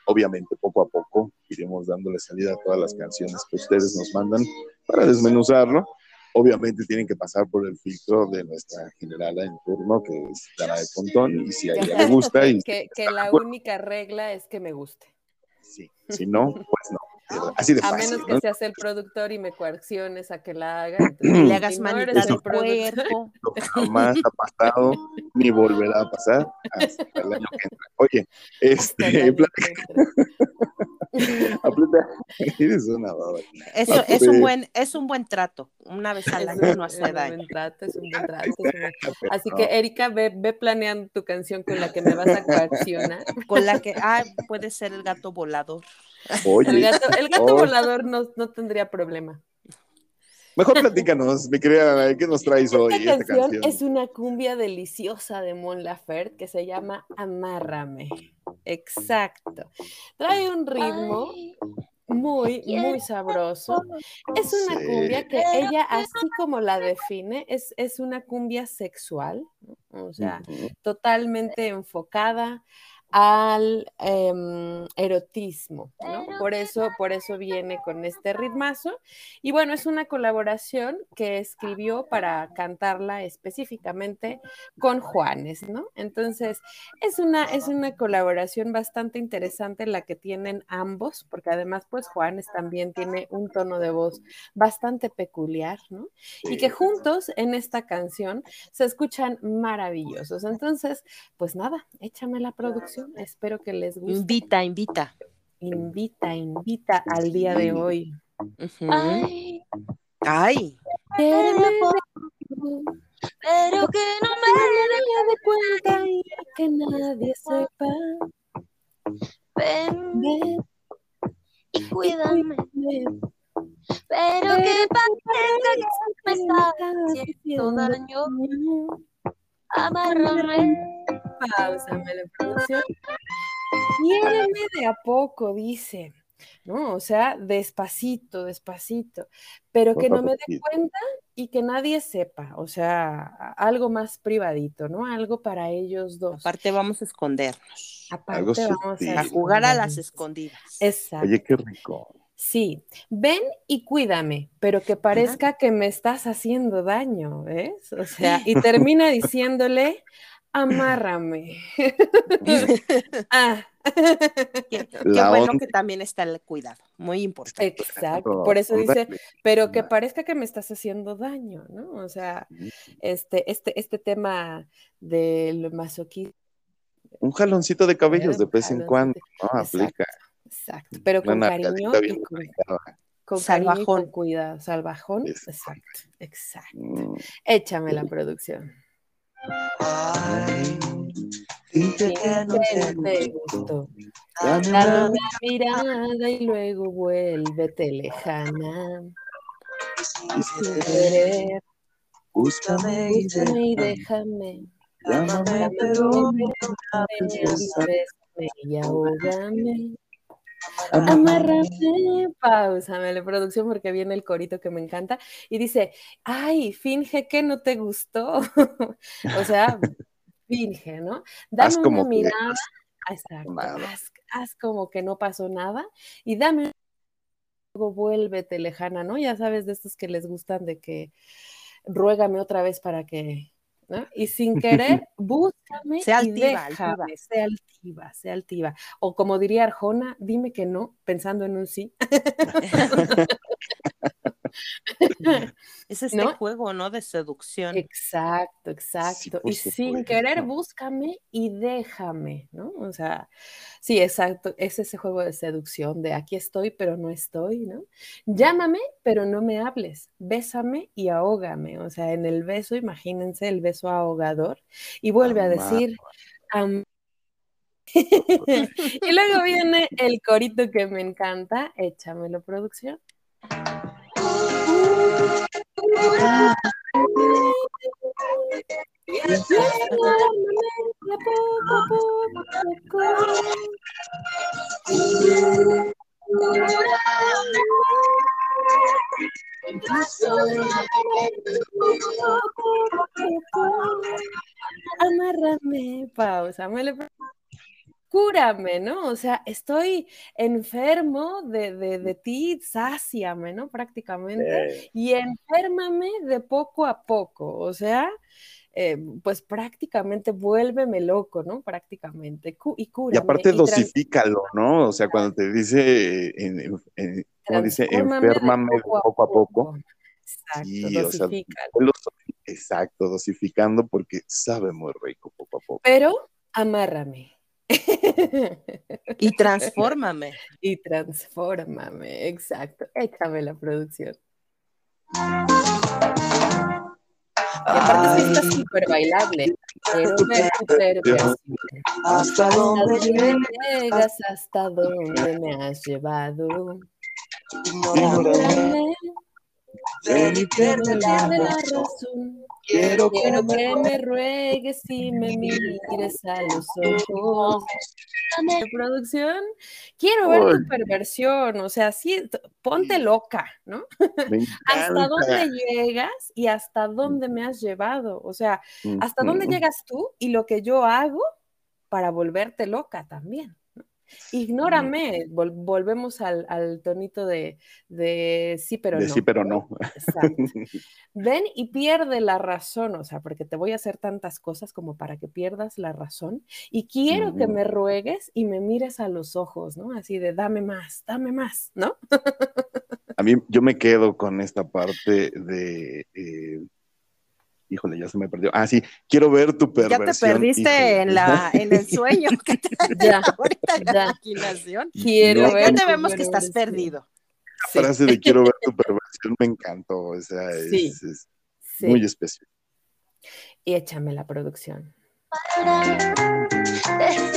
A: Obviamente, poco a poco iremos dándole salida a todas las canciones que ustedes nos mandan para desmenuzarlo. Obviamente tienen que pasar por el filtro de nuestra generala en turno, que es Dara de Pontón, y si a ella le *laughs* gusta. Y
B: que, que la única regla es que me guste.
A: Sí, si no, pues no. Así de
B: a menos que seas el productor y me coacciones a que la haga. le hagas manita de cuerpo.
A: Jamás ha pasado, ni volverá a pasar hasta el año que entra. Oye, este, *laughs*
C: eres una Eso es un buen, es un buen trato. Una vez al año no hace daño.
B: Un buen trato, es un buen trato. Así que, Erika, ve, ve planeando tu canción con la que me vas a coaccionar.
C: Con la que, ah, puede ser el gato volador.
B: Oye, el gato, el gato volador no, no tendría problema.
A: Mejor *laughs* platícanos, mi querida, ¿qué nos traes hoy?
B: Esta, canción, es una cumbia deliciosa de Mon Laferte que se llama Amárrame. Exacto. Trae un ritmo muy, muy sabroso. Es una cumbia que ella, así como la define, es, es una cumbia sexual, o sea, totalmente enfocada al em, erotismo, ¿no? Por eso, por eso viene con este ritmazo. Y bueno, es una colaboración que escribió para cantarla específicamente con Juanes, ¿no? Entonces, es una, es una colaboración bastante interesante la que tienen ambos, porque además, pues Juanes también tiene un tono de voz bastante peculiar, ¿no? Y que juntos en esta canción se escuchan maravillosos. Entonces, pues nada, échame la producción Espero que les guste.
C: Invita, invita.
B: Invita, invita al día de hoy.
C: Ay. Ay.
E: Pero que no me dé cuenta y que nadie sepa. Ven, ven y cuídame. Pero que parezca que me está haciendo daño. Amárrame
B: Pausame la producción. Quiéreme de a poco, dice. ¿no? O sea, despacito, despacito, pero que no me dé cuenta y que nadie sepa, o sea, algo más privadito, ¿no? Algo para ellos dos.
C: Aparte vamos a escondernos.
B: Aparte vamos
C: a, jugar a las escondidas.
B: Exacto.
A: Oye, qué rico.
B: Sí, ven y cuídame, pero que parezca que me estás haciendo daño, ¿ves? O sea, y termina diciéndole, amárrame. *laughs*
C: ah. Qué, bueno que también está el cuidado, muy importante.
B: Exacto, por eso dice, pero que parezca que me estás haciendo daño, ¿no? O sea, este, este, este tema del masoquismo.
A: Un jaloncito de cabellos de vez en cuando, ¿no? Aplica.
B: Exacto, pero con cariño y con, con cariño y con cuidado. Salvajón, exacto, exacto. Mm. Échame la producción.
E: Ay, dije que no te
B: gustó. Dame una mirada y luego vuélvete lejana. Y sin querer, búscame y déjame. Llámame, pero bésame y ahógame. Amárrame, pausame la producción porque viene el corito que me encanta. Y dice, ay, finge que no te gustó. *laughs* o sea, finge, ¿no? Dame una mirada, haz, como que no pasó nada y dame luego vuélvete lejana, ¿no? Ya sabes de estos que les gustan de que ruégame otra vez para que y sin querer, *laughs* búscame
C: sea
B: y
C: altiva,
B: déjame, sea altiva, sea altiva. O como diría Arjona, dime que no, pensando en un sí. *laughs* *laughs* *laughs*
C: es este juego, ¿no? De seducción.
B: Exacto, exacto. y sin querer, búscame y déjame, ¿no? O sea, sí, exacto. Es ese juego de seducción de aquí estoy, pero no estoy, ¿no? Llámame, pero no me hables. Bésame y ahógame. O sea, en el beso, imagínense el beso ahogador. Y vuelve a decir, *laughs* y luego *laughs* viene el corito que me encanta, échamelo producción. Amárrame, pausa, cúrame, ¿no? O sea, estoy enfermo de, de, ti, sáciame, ¿no? Prácticamente. Y enférmame de poco a poco, o sea, eh, pues prácticamente vuélveme loco, ¿no? Prácticamente. y cúrame.
A: Y aparte dosifícalo, ¿no? O sea, cuando te dice, como dice, enférmame de poco, a poco.
B: Exacto,
A: exacto, dosificando porque sabe muy rico poco a poco.
B: Pero amárrame. *laughs*
C: y transfórmame.
B: Y transfórmame, exacto. Échame la producción. Y aparte sí está súper bailable. Hasta dónde llegas, hasta dónde me has llevado. Ven y pierde la razón. Quiero, que me ruegues y me mires a los ojos. De producción, quiero ver tu perversión, o sea, sí, ponte loca, ¿no? *laughs* ¿Hasta dónde llegas y hasta dónde me has llevado? O sea, ¿hasta dónde llegas tú y lo que yo hago para volverte loca también? Ignórame, volvemos al, tonito de, sí, pero no.
A: Sí, pero no.
B: Exacto. *laughs* Ven y pierde la razón, o sea, porque te voy a hacer tantas cosas como para que pierdas la razón. Y quiero que me ruegues y me mires a los ojos, ¿no? Así de dame más, dame más, ¿no?
A: a mí, yo me quedo con esta parte de. Eh, híjole, ya se me perdió. Ah, sí, quiero ver tu perversión.
C: Ya te perdiste en, la, en el sueño que te *laughs* ya, *laughs* ahorita en la imaginación.
B: Quiero ver.
C: Ya te vemos que estás perdido.
A: La frase de *laughs* quiero ver tu perversión me encantó, o sea, es, muy especial.
B: Y échame la producción.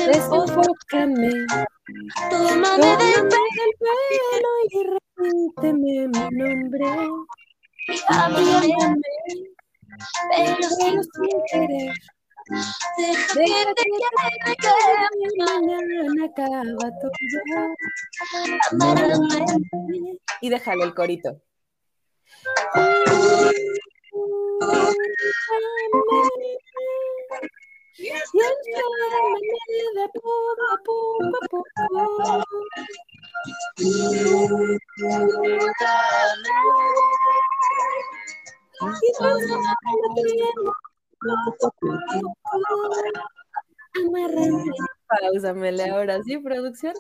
B: Desfócame, tómame del pelo y repíteme mi nombre. Háblame pero sin querer. Deja que te quiera que mañana acaba todo. Y déjale el corito. Pausamele ahora sí, producción.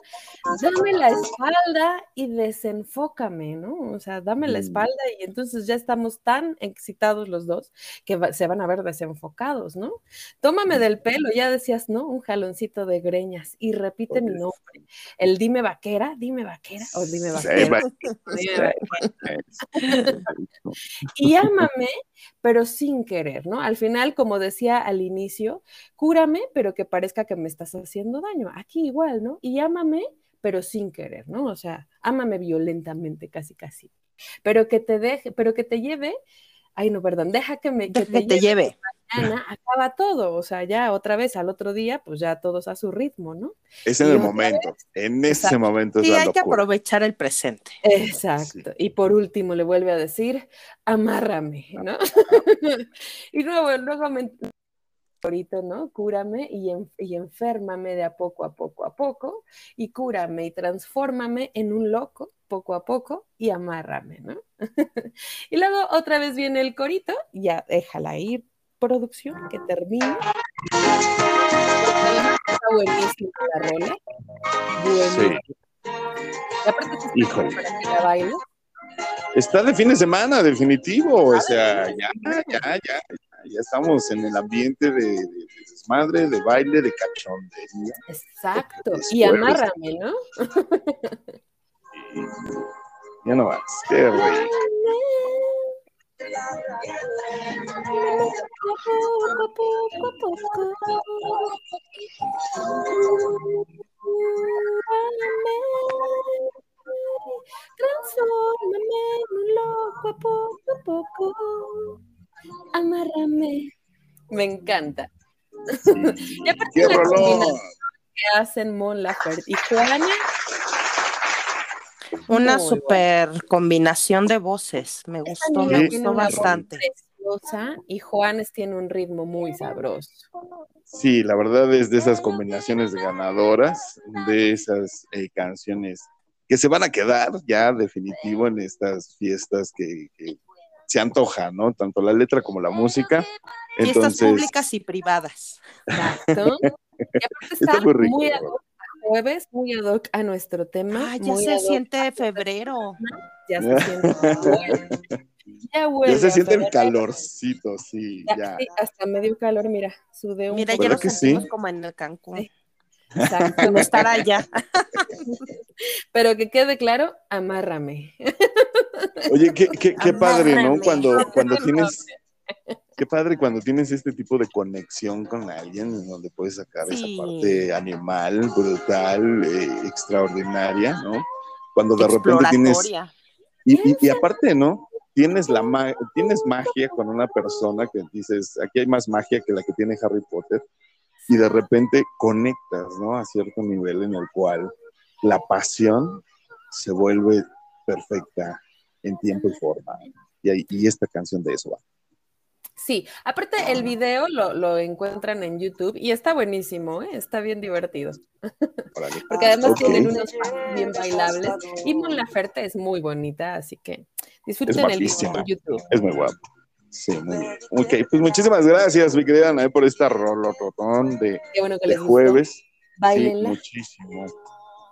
B: Dame la espalda y desenfócame, ¿no? O sea, dame la mm. espalda y entonces ya estamos tan excitados los dos que se van a ver desenfocados, ¿no? Tómame del pelo, ya decías, ¿no? Un jaloncito de greñas y repite mi nombre. El dime vaquera, dime vaquera o dime vaquera. *laughs* y ámame, pero sin querer, ¿no? Al final, como decía al inicio, cúrame, pero que parezca que me estás haciendo daño. Aquí igual, ¿no? Y ámame, pero sin querer, ¿no? O sea, ámame violentamente, casi, casi. Pero que te deje, pero que te lleve, ay, no, perdón, deja que me
C: que te, lleve.
B: Mañana acaba todo, o sea, ya otra vez al otro día, pues ya todos a su ritmo, ¿no?
A: Es en el momento, en ese momento es
C: Y hay que aprovechar el presente.
B: Exacto. Y por último le vuelve a decir, amárrame, ¿no? *laughs* y luego, luego me ¿no? Cúrame y, y, enférmame de a poco a poco a poco, y cúrame y transfórmame en un loco poco a poco y amárrame, ¿no? *laughs* y luego otra vez viene el corito, ya déjala ir, producción, que termine. Está buenísima la rola.
A: Sí.
B: Y aparte, para que la baile.
A: Está de fin de semana, definitivo. O sea, ya, ya, ya, ya, estamos en el ambiente de, desmadre, de baile, de cachondería.
B: Exacto. Y amárrame, ¿no?
A: ya no vas, qué rey.
B: Transformame en un loco poco a poco. Amárrame. Me encanta. *laughs* y aparte la combinación que hacen Mon Laferte y Juana.
C: Una super combinación de voces. Me gustó, me gustó bastante.
B: Y Juanes tiene un ritmo muy sabroso.
A: Sí, la verdad es de esas combinaciones ganadoras, de esas eh, canciones que se van a quedar ya definitivo en estas fiestas que, se antoja, ¿no? Tanto la letra como la música.
C: Fiestas públicas y privadas.
B: Exacto. Y está, muy, rico, muy ad hoc jueves, muy ad hoc a nuestro tema.
C: Ah, ya se *laughs* siente febrero.
B: Ya se siente.
A: Ya, ya se siente el calorcito, sí, ya.
B: hasta medio calor, mira, sudé un
C: Mira, ya lo sentimos como en el Cancún. Exacto, no estar allá. *laughs*
B: Pero que quede claro, amárrame.
A: Oye, qué, qué, qué padre, ¿no? Cuando, cuando tienes, *laughs* qué padre cuando tienes este tipo de conexión con alguien, donde puedes sacar esa parte animal, brutal, eh, extraordinaria, ¿no? Cuando de repente tienes... Y, y, aparte, ¿no? Tienes, la tienes magia con una persona que dices, aquí hay más magia que la que tiene Harry Potter y de repente conectas, ¿no? A cierto nivel en el cual la pasión se vuelve perfecta en tiempo y forma. Y, y esta canción de eso va.
B: Sí, aparte el video lo, encuentran en YouTube y está buenísimo, ¿eh? está bien divertido. *laughs* Porque además tienen unos bien bailables y Mon Laferte es muy bonita, así que disfruten el video en YouTube.
A: Es muy guapo. Sí, muy bien. Ok, pues muchísimas gracias, mi querida Ana, por esta rolototón de, de jueves. Sí, muchísimo,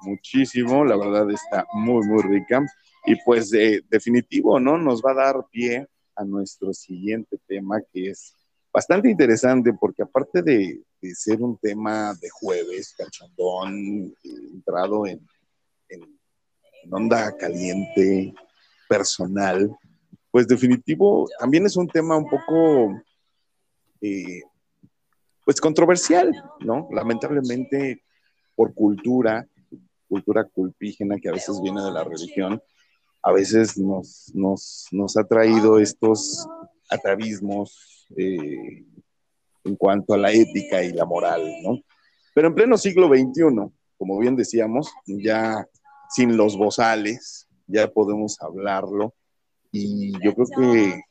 A: muchísimo. La verdad está muy, muy rica. Y pues de, definitivo, ¿no? Nos va a dar pie a nuestro siguiente tema que es bastante interesante porque aparte de, ser un tema de jueves, cachondón, entrado en, en onda caliente, personal, pues definitivo, también es un tema un poco, eh, pues controversial, ¿no? Lamentablemente por cultura, cultura culpígena que a veces viene de la religión, a veces nos, nos, ha traído estos atavismos eh, en cuanto a la ética y la moral, ¿no? Pero en pleno siglo XXI, como bien decíamos, ya sin los bozales, ya podemos hablarlo, y yo creo que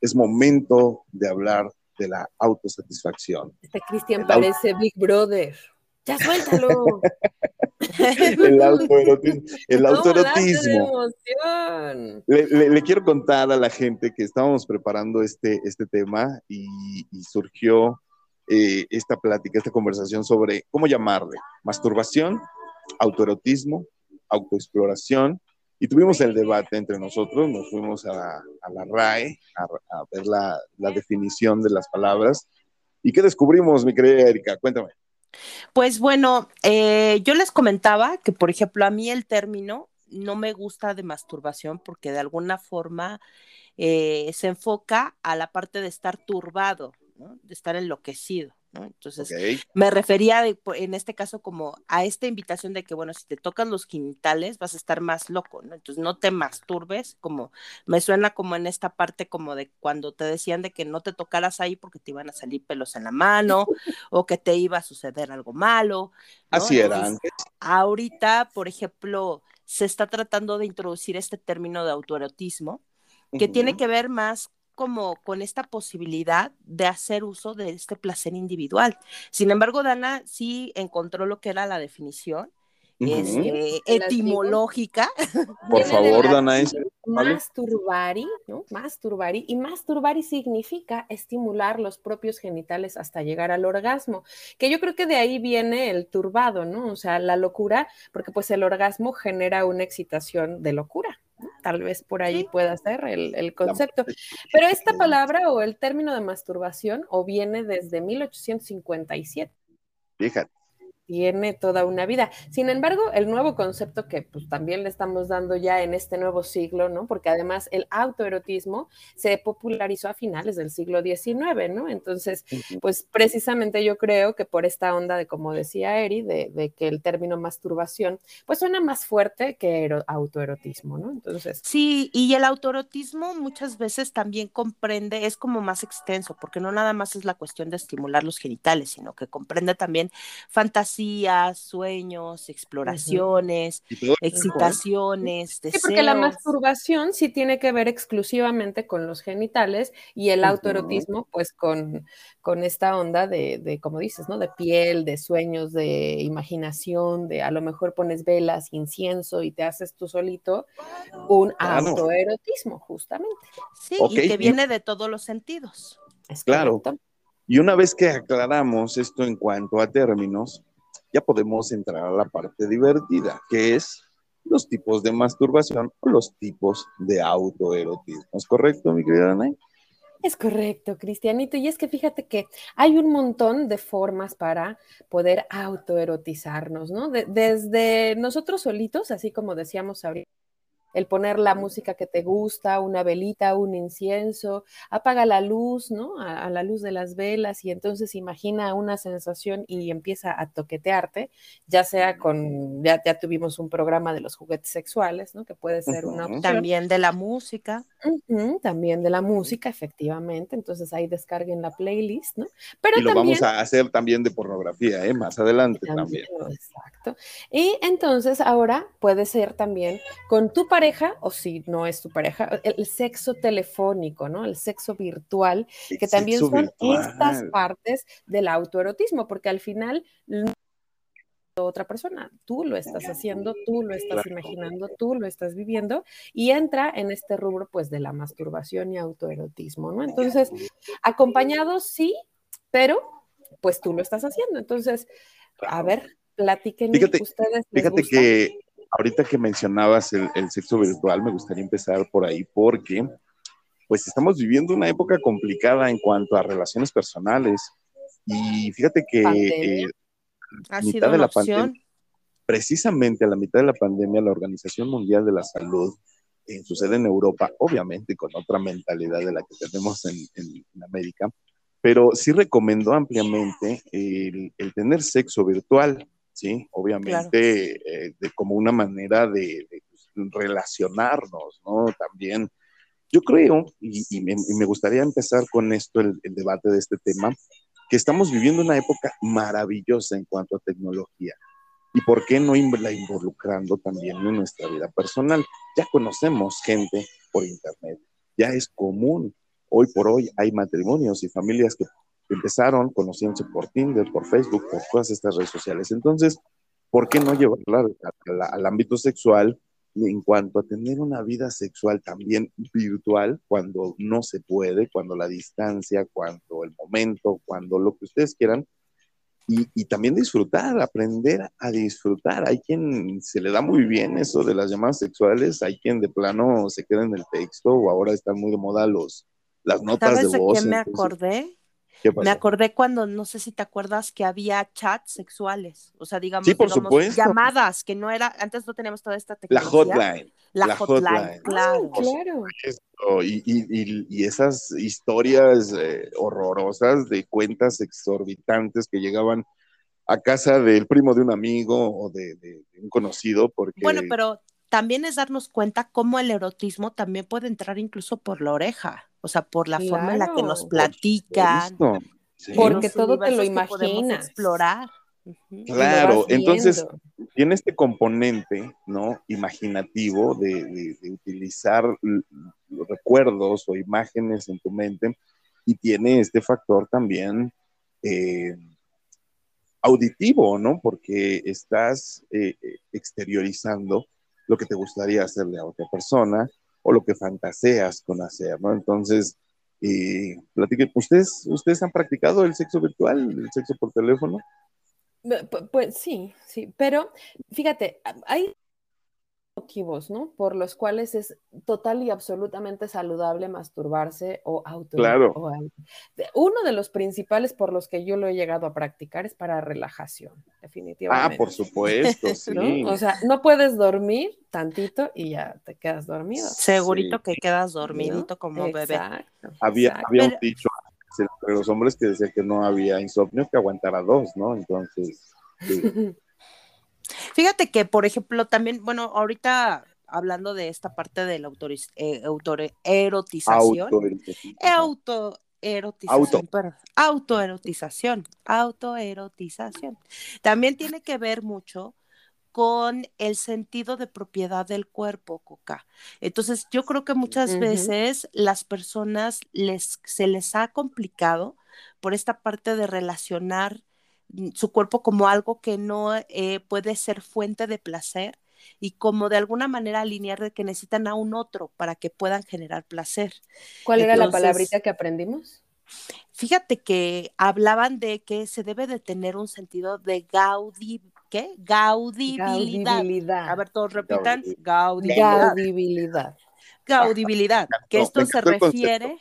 A: es momento de hablar de la autosatisfacción.
B: Este Cristian parece Big Brother. Ya suéltalo. *laughs*
A: el autoerotismo. El autoerotismo. Le, quiero contar a la gente que estábamos preparando este, este tema y, surgió eh, esta plática, esta conversación sobre cómo llamarle. Masturbación, autoerotismo, autoexploración y tuvimos el debate entre nosotros, nos fuimos a, la RAE a, ver la, definición de las palabras. ¿Y qué descubrimos, mi querida Erika? Cuéntame.
C: Pues bueno, eh, yo les comentaba que, por ejemplo, a mí el término no me gusta de masturbación porque de alguna forma eh, se enfoca a la parte de estar turbado, de estar enloquecido. Entonces, me refería en este caso como a esta invitación de que, bueno, si te tocan los genitales vas a estar más loco, ¿no? Entonces, no te masturbes, como me suena como en esta parte como de cuando te decían de que no te tocaras ahí porque te iban a salir pelos en la mano *laughs* o que te iba a suceder algo malo.
A: Así era antes.
C: Ahorita, por ejemplo, se está tratando de introducir este término de autoerotismo que tiene que ver más como con esta posibilidad de hacer uso de este placer individual. Sin embargo, Dana sí encontró lo que era la definición este, etimológica.
A: Por favor, Dana.
B: Masturbari, ¿no? Masturbari. Y masturbari significa estimular los propios genitales hasta llegar al orgasmo. Que yo creo que de ahí viene el turbado, ¿no? O sea, la locura, porque pues el orgasmo genera una excitación de locura. Tal vez por ahí pueda ser el, concepto. Pero esta palabra o el término de masturbación o viene desde 1857.
A: Fíjate
B: tiene toda una vida. Sin embargo, el nuevo concepto que pues también le estamos dando ya en este nuevo siglo, ¿no? Porque además el autoerotismo se popularizó a finales del siglo XIX, ¿no? Entonces, pues precisamente yo creo que por esta onda de, como decía Eri, de, que el término masturbación, pues suena más fuerte que autoerotismo, ¿no? Entonces.
C: Sí, y el autoerotismo muchas veces también comprende, es como más extenso, porque no nada más es la cuestión de estimular los genitales, sino que comprende también sueños, exploraciones, excitaciones,
B: Sí, porque la masturbación sí tiene que ver exclusivamente con los genitales y el autoerotismo, pues con, con esta onda de, como dices, ¿no? De piel, de sueños, de imaginación, de a lo mejor pones velas, incienso y te haces tú solito un autoerotismo, justamente.
C: Sí, y que viene de todos los sentidos.
A: claro. Y una vez que aclaramos esto en cuanto a términos, ya podemos entrar a la parte divertida, que es los tipos de masturbación o los tipos de autoerotismo. ¿Es correcto, mi querida Ana?
B: Es correcto, Cristianito. Y es que fíjate que hay un montón de formas para poder autoerotizarnos, ¿no? desde nosotros solitos, así como decíamos ahorita el poner la música que te gusta, una velita, un incienso, apaga la luz, ¿no? A, la luz de las velas y entonces imagina una sensación y empieza a toquetearte, ya sea con, ya, ya tuvimos un programa de los juguetes sexuales, ¿no? Que puede ser una opción.
C: También de la música.
B: también de la música, efectivamente, entonces ahí descarguen la playlist, ¿no?
A: Pero y lo vamos a hacer también de pornografía, ¿eh? Más adelante también.
B: Exacto. Y entonces ahora puede ser también con tu pareja o si no es tu pareja, el, sexo telefónico, ¿no? El sexo virtual, que también son estas partes del autoerotismo, porque al final otra persona, tú lo estás haciendo, tú lo estás imaginando, tú lo estás viviendo y entra en este rubro pues de la masturbación y autoerotismo, ¿no? Entonces, acompañado sí, pero pues tú lo estás haciendo. Entonces, a ver, platiquen ustedes.
A: Fíjate que ahorita que mencionabas el, sexo virtual, me gustaría empezar por ahí porque pues estamos viviendo una época complicada en cuanto a relaciones personales. Y fíjate que eh,
C: ¿Ha mitad de la pandemia,
A: precisamente a la mitad de la pandemia, la Organización Mundial de la Salud, en su sede en Europa, obviamente con otra mentalidad de la que tenemos en, América, pero sí recomendó ampliamente el, el tener sexo virtual. ¿Sí? Obviamente eh, de, como una manera de, pues, relacionarnos, ¿no? También, yo creo, y, me, gustaría empezar con esto, el, debate de este tema, que estamos viviendo una época maravillosa en cuanto a tecnología. ¿Y por qué no la involucrando también en nuestra vida personal? Ya conocemos gente por internet, ya es común. Hoy por hoy hay matrimonios y familias que empezaron conociéndose por Tinder, por Facebook, por todas estas redes sociales. Entonces, ¿por qué no llevarla al, ámbito sexual en cuanto a tener una vida sexual también virtual cuando no se puede, cuando la distancia, cuando el momento, cuando lo que ustedes quieran? Y, y, también disfrutar, aprender a disfrutar. Hay quien se le da muy bien eso de las llamadas sexuales, hay quien de plano se queda en el texto o ahora están muy de moda los, las notas de voz.
C: ¿Sabes de qué me acordé? Me acordé cuando, no sé si te acuerdas, que había chats sexuales, o sea, digamos, llamadas, que no era, antes no teníamos toda esta tecnología.
A: La hotline.
C: La, hotline, claro. claro.
A: Y, esas historias eh, horrorosas de cuentas exorbitantes que llegaban a casa del primo de un amigo o de, de un conocido, porque...
C: Bueno, pero también es darnos cuenta cómo el erotismo también puede entrar incluso por la oreja o sea, por la forma en la que nos platican.
B: Porque todo te lo imaginas.
C: explorar.
A: Claro, entonces tiene este componente, ¿no? Imaginativo de, utilizar recuerdos o imágenes en tu mente y tiene este factor también eh, auditivo, ¿no? Porque estás eh, exteriorizando lo que te gustaría hacerle a otra persona, o lo que fantaseas con hacer, ¿no? Entonces, eh, ¿ustedes, ¿ustedes han practicado el sexo virtual, el sexo por teléfono?
B: Pues sí, sí, pero fíjate, hay motivos, ¿no? Por los cuales es total y absolutamente saludable masturbarse o auto.
A: Claro.
B: uno de los principales por los que yo lo he llegado a practicar es para relajación, definitivamente.
A: Ah, por supuesto, *laughs* sí.
B: O sea, no puedes dormir tantito y ya te quedas dormido.
C: Segurito que quedas dormidito como bebé.
A: Había, había un dicho entre los hombres que decía que no había insomnio que aguantara dos, ¿no? Entonces. *laughs*
C: Fíjate que, por ejemplo, también, bueno, ahorita hablando de esta parte de la eh, autoerotización, autoerotización, autoerotización, autoerotización. También tiene que ver mucho con el sentido de propiedad del cuerpo, Coca. Entonces, yo creo que muchas veces las personas les, se les ha complicado por esta parte de relacionar su cuerpo como algo que no eh, puede ser fuente de placer y como de alguna manera alinear de que necesitan a un otro para que puedan generar placer.
B: ¿Cuál era la palabrita que aprendimos?
C: Fíjate que hablaban de que se debe de tener un sentido de gaudi, ¿qué? Gaudibilidad. A ver, todos repitan.
B: Gaudibilidad.
C: Gaudibilidad. Que esto se refiere,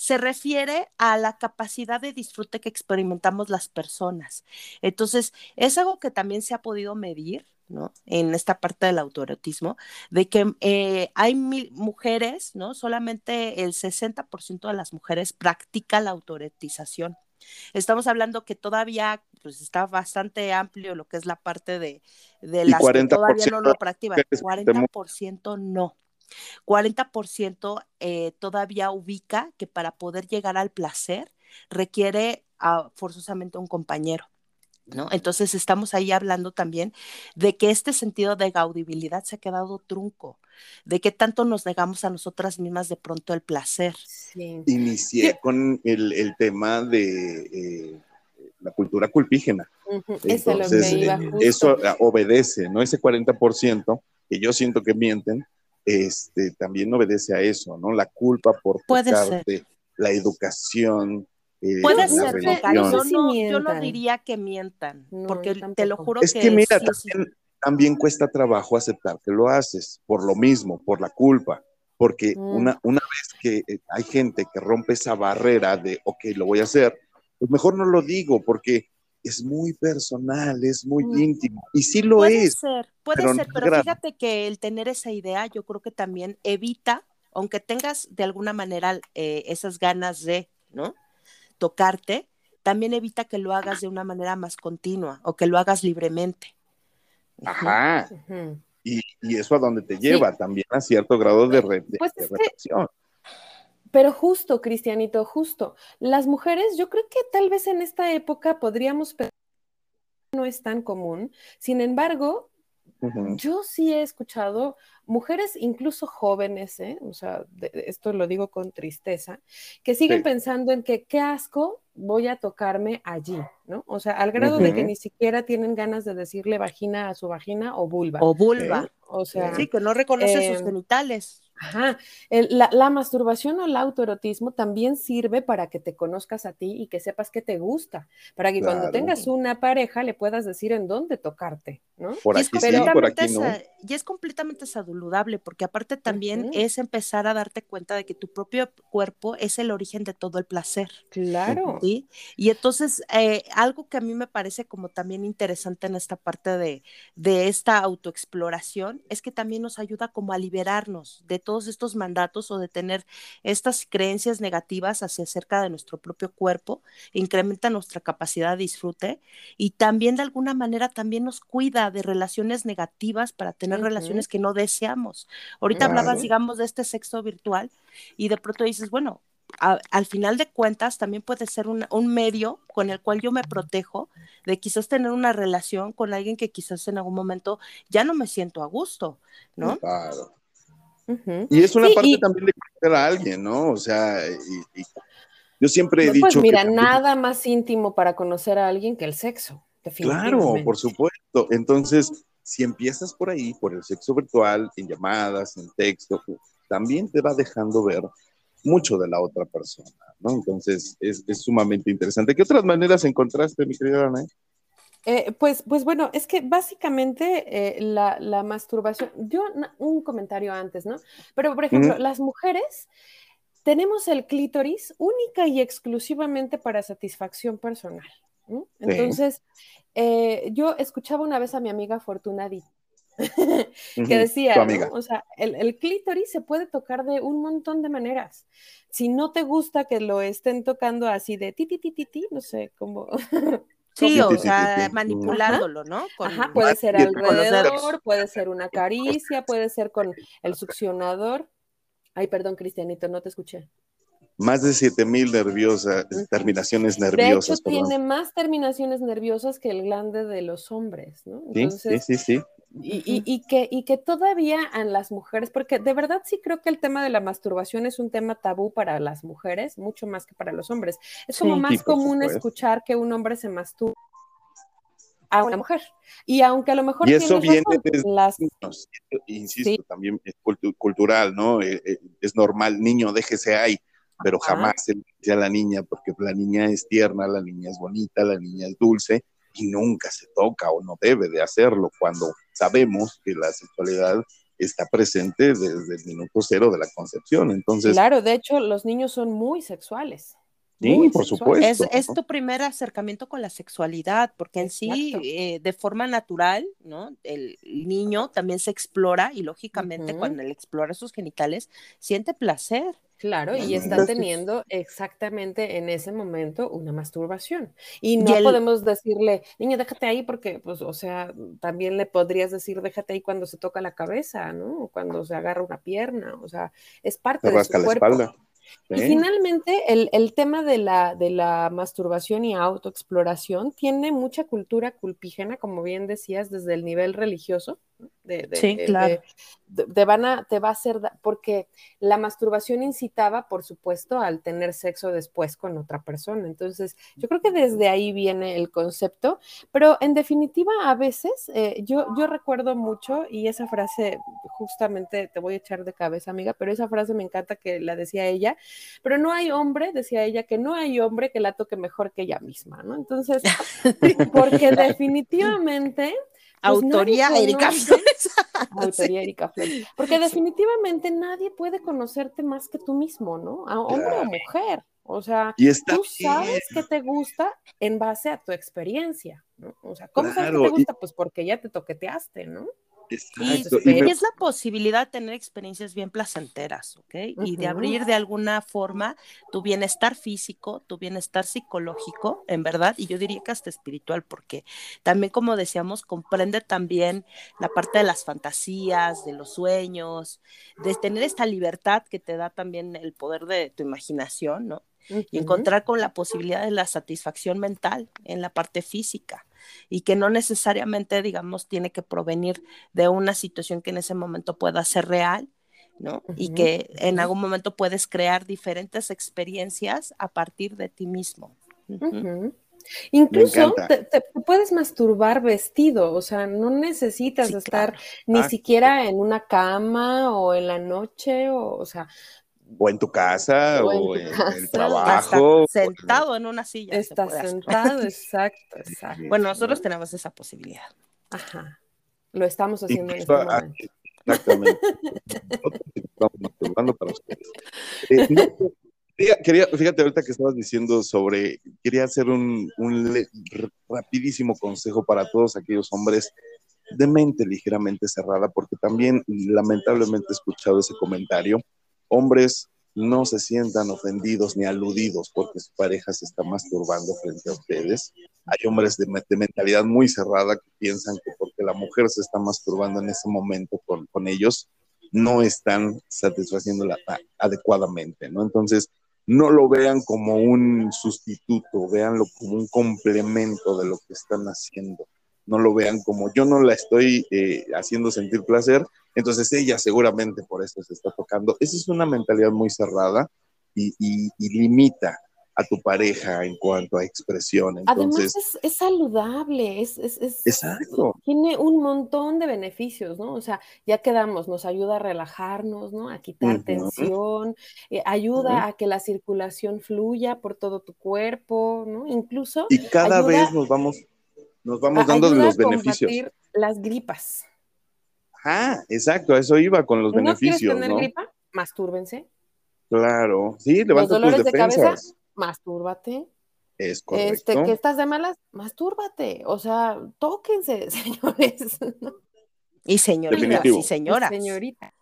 C: se refiere a la capacidad de disfrute que experimentamos las personas. Entonces, es algo que también se ha podido medir. ¿no? En esta parte del autoerotismo, de que eh, hay mujeres, ¿no? Solamente el 60% de las mujeres practica la autoerotización. Estamos hablando que todavía pues está bastante amplio lo que es la parte de, de las que todavía no lo practican. 40% no. 40% eh, todavía ubica que para poder llegar al placer requiere ah, forzosamente un compañero. ¿No? Entonces estamos ahí hablando también de que este sentido de gaudibilidad se ha quedado trunco, de que tanto nos negamos a nosotras mismas de pronto el placer.
A: Inicié con el, tema de eh, la cultura culpígena. Entonces, eso obedece, ¿no? Ese 40% que yo siento que mienten, este, también obedece a eso, ¿no? La culpa por
C: Puede
A: la educación.
C: Eh, Puede ser, yo no, yo no diría que mientan, porque te lo juro
A: es que, mira, también, también, cuesta trabajo aceptar que lo haces, por lo mismo, por la culpa, porque mm. una, una vez que eh, hay gente que rompe esa barrera de, ok, lo voy a hacer, pues mejor no lo digo porque es muy personal, es muy mm. íntimo. Y sí lo
C: puede
A: es.
C: Ser, puede ser, pero fíjate que el tener esa idea, yo creo que también evita, aunque tengas de alguna manera eh, esas ganas de, ¿no? Tocarte, también evita que lo hagas de una manera más continua o que lo hagas libremente.
A: Ajá. y, eso a dónde te lleva también a cierto grado de, red de, pues
B: pero justo, Cristianito, justo. Las mujeres, yo creo que tal vez en esta época podríamos pensar no es tan común. Sin embargo, yo sí he escuchado mujeres, incluso jóvenes, ¿eh? o sea, esto lo digo con tristeza, que siguen pensando en que qué asco voy a tocarme allí, ¿no? O sea, al grado de que ni siquiera tienen ganas de decirle vagina a su vagina o vulva.
C: O vulva. O sea, sí, que no reconoce sus em, genitales.
B: Ajá. la, masturbación o el autoerotismo también sirve para que te conozcas a ti y que sepas que te gusta, para que cuando tengas una pareja le puedas decir en dónde tocarte, ¿no?
A: Por aquí sí, por aquí no.
C: Y es completamente saludable, porque aparte también es empezar a darte cuenta de que tu propio cuerpo es el origen de todo el placer.
B: Claro.
C: ¿sí? Y entonces, eh, algo que a mí me parece como también interesante en esta parte de, de esta autoexploración es que también nos ayuda como a liberarnos de todo todos estos mandatos o de tener estas creencias negativas hacia acerca de nuestro propio cuerpo, incrementa nuestra capacidad de disfrute y también de alguna manera también nos cuida de relaciones negativas para tener relaciones que no deseamos. Ahorita hablabas, digamos, de este sexo virtual y de pronto dices, bueno, al final de cuentas también puede ser un, un, medio con el cual yo me protejo de quizás tener una relación con alguien que quizás en algún momento ya no me siento a gusto, ¿no?
A: Claro. Y es una parte también de conocer a alguien, ¿no? O sea, yo siempre he pues dicho.
B: Pues mira, nada más íntimo para conocer a alguien que el sexo.
A: Claro, por supuesto. Entonces, si empiezas por ahí, por el sexo virtual, en llamadas, en texto, también te va dejando ver mucho de la otra persona, ¿no? Entonces, es, sumamente interesante. ¿Qué otras maneras encontraste, mi querida Ana?
B: Eh, pues, pues bueno, es que básicamente eh, la, masturbación, yo un comentario antes, ¿no? Pero por ejemplo, las mujeres tenemos el clítoris única y exclusivamente para satisfacción personal. Entonces, eh, yo escuchaba una vez a mi amiga Fortuna *laughs* que decía, o sea, el, el, clítoris se puede tocar de un montón de maneras. Si no te gusta que lo estén tocando así de ti, ti, ti, ti, ti no sé, como... *laughs*
C: Sí, o sea, manipulándolo, ¿no?
B: Ajá, puede ser alrededor, puede ser una caricia, puede ser con el succionador. Ay, perdón, Cristianito, no te escuché.
A: Más de 7000 nerviosas, terminaciones nerviosas.
B: De hecho, tiene más terminaciones nerviosas que el glande de los hombres, ¿no?
A: Entonces, sí, sí, sí.
B: Y, y, que, y que todavía en las mujeres, porque de verdad sí creo que el tema de la masturbación es un tema tabú para las mujeres, mucho más que para los hombres. Es como más común escuchar que un hombre se masturba a una mujer. Y aunque a lo mejor...
A: Y eso viene desde las... insisto, también es cultural, ¿no? Eh, eh, es normal, niño, déjese ahí, pero jamás se le dice a la niña, porque la niña es tierna, la niña es bonita, la niña es dulce, y nunca se toca o no debe de hacerlo cuando sabemos que la sexualidad está presente desde el minuto cero de la concepción. Entonces,
B: claro, de hecho, los niños son muy sexuales.
A: Sí, por supuesto.
C: Es, tu primer acercamiento con la sexualidad, porque en sí, eh, de forma natural, ¿no? El niño también se explora y lógicamente cuando él explora sus genitales, siente placer.
B: Claro, y está teniendo exactamente en ese momento una masturbación. Y no podemos decirle, niña, déjate ahí, porque, pues, o sea, también le podrías decir, déjate ahí cuando se toca la cabeza, ¿no? O cuando se agarra una pierna, o sea, es parte de su cuerpo. Espalda. Y finalmente, el, tema de la, de la masturbación y autoexploración tiene mucha cultura culpígena, como bien decías, desde el nivel religioso. De,
C: sí, claro
B: te, van a, te va a hacer, porque la masturbación incitaba, por supuesto, al tener sexo después con otra persona. Entonces, yo creo que desde ahí viene el concepto, pero en definitiva, a veces, eh, yo, yo recuerdo mucho, y esa frase, justamente te voy a echar de cabeza, amiga, pero esa frase me encanta que la decía ella, pero no hay hombre, decía ella, que no hay hombre que la toque mejor que ella misma, ¿no? Entonces, *laughs* porque *laughs* definitivamente
C: pues Autoría Erika Flores. *laughs*
B: Autoría Erika Flores. Porque definitivamente nadie puede conocerte más que tú mismo, ¿no? A hombre o mujer. O sea, tú sabes que te gusta en base a tu experiencia, ¿no? O sea, ¿cómo sabes que te gusta? Pues porque ya te toqueteaste, ¿no?
C: Y, es la posibilidad de tener experiencias bien placenteras, ¿ok? Y de abrir de alguna forma tu bienestar físico, tu bienestar psicológico, en verdad, y yo diría que hasta espiritual, porque también, como decíamos, comprende también la parte de las fantasías, de los sueños, de tener esta libertad que te da también el poder de tu imaginación, ¿no? Y encontrar con la posibilidad de la satisfacción mental en la parte física y que no necesariamente, digamos, tiene que provenir de una situación que en ese momento pueda ser real, ¿no? Y que en algún momento puedes crear diferentes experiencias a partir de ti mismo.
B: Incluso te, puedes masturbar vestido, o sea, no necesitas estar ni ah, siquiera en una cama o en la noche, o, o sea,
A: o en tu casa o, en, el *laughs* trabajo.
C: sentado en una silla.
B: Está sentado, *laughs* exacto, exacto.
C: Bueno, nosotros tenemos esa posibilidad.
B: Ajá. Lo estamos haciendo en este momento.
A: Exactamente. *laughs* estamos masturbando para ustedes. Eh, quería, fíjate ahorita que estabas diciendo sobre, quería hacer un, un rapidísimo consejo para todos aquellos hombres de mente ligeramente cerrada, porque también lamentablemente he escuchado ese comentario hombres no se sientan ofendidos ni aludidos porque su pareja se está masturbando frente a ustedes. Hay hombres de, mentalidad muy cerrada que piensan que porque la mujer se está masturbando en ese momento con, ellos, no están satisfaciéndola adecuadamente, ¿no? Entonces, no lo vean como un sustituto, véanlo como un complemento de lo que están haciendo. No lo vean como yo no la estoy eh, haciendo sentir placer, entonces ella seguramente por eso se está tocando. Esa es una mentalidad muy cerrada y, limita a tu pareja en cuanto a expresión.
B: Además es, saludable, es,
A: Exacto.
B: tiene un montón de beneficios, ¿no? O sea, ya quedamos, nos ayuda a relajarnos, ¿no? A quitar tensión, eh, ayuda a que la circulación fluya por todo tu cuerpo, ¿no? Incluso...
A: Y cada vez nos vamos nos vamos dando de los beneficios.
B: Las gripas.
A: Ah, exacto, a eso iba con los beneficios.
B: ¿No tener gripa? Mastúrbense.
A: Claro, sí, levanta los dolores de cabeza,
B: mastúrbate.
A: Es correcto.
B: Este, que estás de malas, mastúrbate. O sea, tóquense, *laughs* señores.
C: Y señoritas, y señoras.
B: Señorita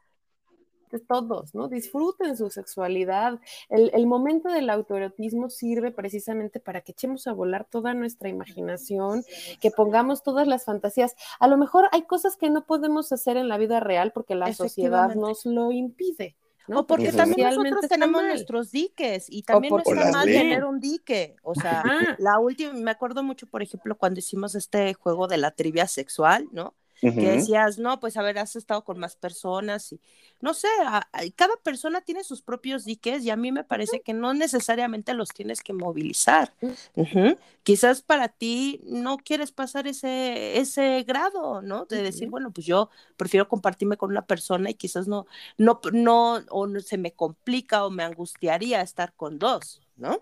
B: todos, ¿no? Disfruten su sexualidad. El, momento del autoerotismo sirve precisamente para que echemos a volar toda nuestra imaginación, que pongamos todas las fantasías. A lo mejor hay cosas que no podemos hacer en la vida real porque la sociedad nos lo impide. ¿no?
C: O porque también nosotros tenemos nuestros diques y también no está mal tener un dique. O sea, la última, me acuerdo mucho, por ejemplo, cuando hicimos este juego de la trivia sexual, ¿no? Que decías, no, pues a ver, has estado con más personas y no sé, cada persona tiene sus propios diques y a mí me parece que no necesariamente los tienes que movilizar. Quizás para ti no quieres pasar ese, ese grado, ¿no? De decir, bueno, pues yo prefiero compartirme con una persona y quizás no, no, no, o se me complica o me angustiaría estar con dos, ¿no?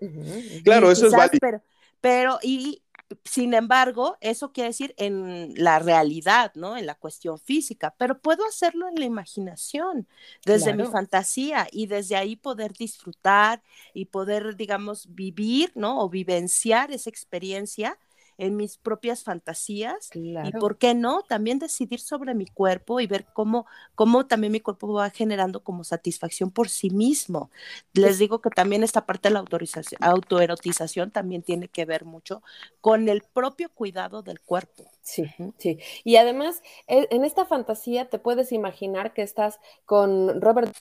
A: Claro, eso es válido.
C: Pero, pero, y, sin embargo, eso quiere decir en la realidad, ¿no? En la cuestión física, pero puedo hacerlo en la imaginación, desde mi fantasía y desde ahí poder disfrutar y poder, digamos, vivir, ¿no? O vivenciar esa experiencia en mis propias fantasías y por qué no también decidir sobre mi cuerpo y ver cómo, cómo también mi cuerpo va generando como satisfacción por sí mismo. Les digo que también esta parte de la autorización, autoerotización también tiene que ver mucho con el propio cuidado del cuerpo.
B: Sí, sí. Y además, e, en esta fantasía te puedes imaginar que estás con Robert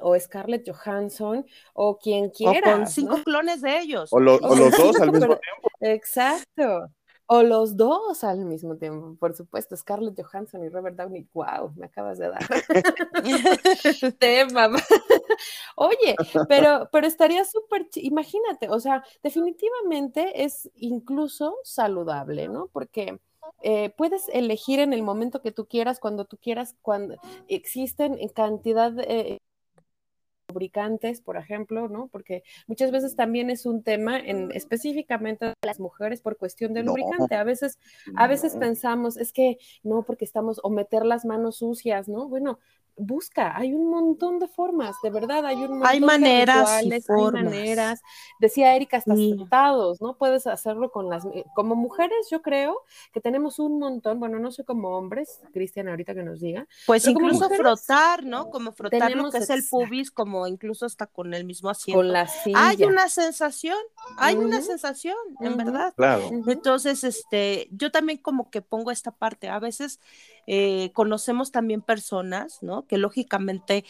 B: o Scarlett Johansson o quien quiera.
C: con cinco clones de ellos.
A: O, los *laughs* dos al mismo tiempo.
B: Exacto. O los dos al mismo tiempo, por supuesto, Scarlett Johansson y Robert Downey. ¡Wow! Me acabas de dar *laughs* *laughs* tema. Oye, pero, pero estaría súper, imagínate, o sea, definitivamente es incluso saludable, ¿no? Porque eh, puedes elegir en el momento que tú quieras, cuando tú quieras, cuando existen en cantidad de lubricantes, por ejemplo, ¿no? Porque muchas veces también es un tema en específicamente de las mujeres por cuestión de lubricante. A veces, a veces pensamos, es que no, porque estamos, o meter las manos sucias, ¿no? Bueno, busca, hay un montón de formas, de verdad, hay un montón
C: hay maneras de
B: formas. hay maneras. Decía Erika, hasta sentados, ¿no? Puedes hacerlo con las, eh, como mujeres, yo creo que tenemos un montón, bueno, no sé como hombres, Cristian, ahorita que nos diga.
C: Pues incluso frotar, ¿no? Como frotar lo que es el pubis, como incluso hasta con el mismo asiento.
B: Con la silla.
C: Hay una sensación, hay una sensación, en verdad.
A: Claro.
C: Entonces, este, yo también como que pongo esta parte, a veces eh, conocemos también personas, ¿no? Que lógicamente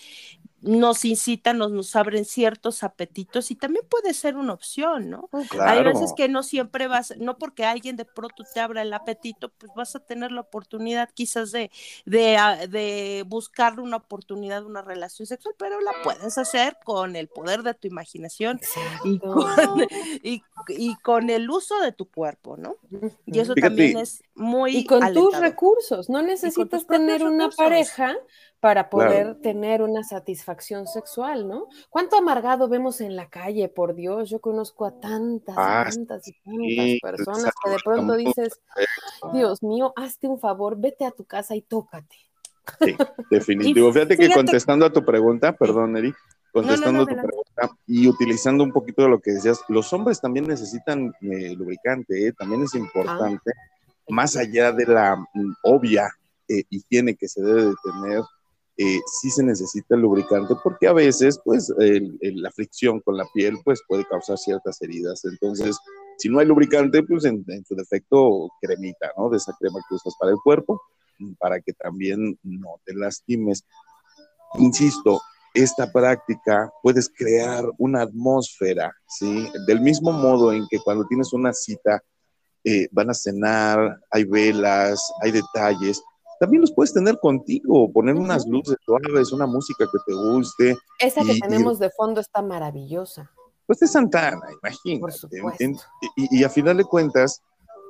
C: nos incitan, nos, nos abren ciertos apetitos y también puede ser una opción, ¿no? Hay veces que no siempre vas, no porque alguien de pronto te abra el apetito, pues vas a tener la oportunidad quizás de, de, ah, de buscar una oportunidad, una relación sexual, pero la puedes hacer con el poder de tu imaginación y con, *laughs* y, con, el uso de tu cuerpo, ¿no? Y eso también es muy...
B: Y con tus recursos, no necesitas tener una pareja para poder tener una satisfacción sexual, ¿no? ¿Cuánto amargado vemos en la calle, por Dios? Yo conozco a tantas, ah, tantas y tantas personas que de pronto dices, Dios mío, hazte un favor, vete a tu casa y tócate.
A: Sí, *laughs* definitivo. fíjate, que contestando a tu pregunta, perdón, Eri, contestando a tu pregunta y utilizando un poquito de lo que decías, los hombres también necesitan eh, lubricante, ¿eh? también es importante, ah, más allá de la mm, obvia eh, higiene que se debe de tener eh, sí se necesita el lubricante porque a veces pues la fricción con la piel pues puede causar ciertas heridas. Entonces, si no hay lubricante, pues en, su defecto cremita, ¿no? De esa crema que usas para el cuerpo, para que también no te lastimes. Insisto, esta práctica puedes crear una atmósfera, ¿sí? Del mismo modo en que cuando tienes una cita, eh, van a cenar, hay velas, hay detalles, también los puedes tener contigo, poner unas luces suaves, una música que te guste.
B: Esa que tenemos de fondo está maravillosa.
A: Pues es Santana, imagínate. y, a final de cuentas,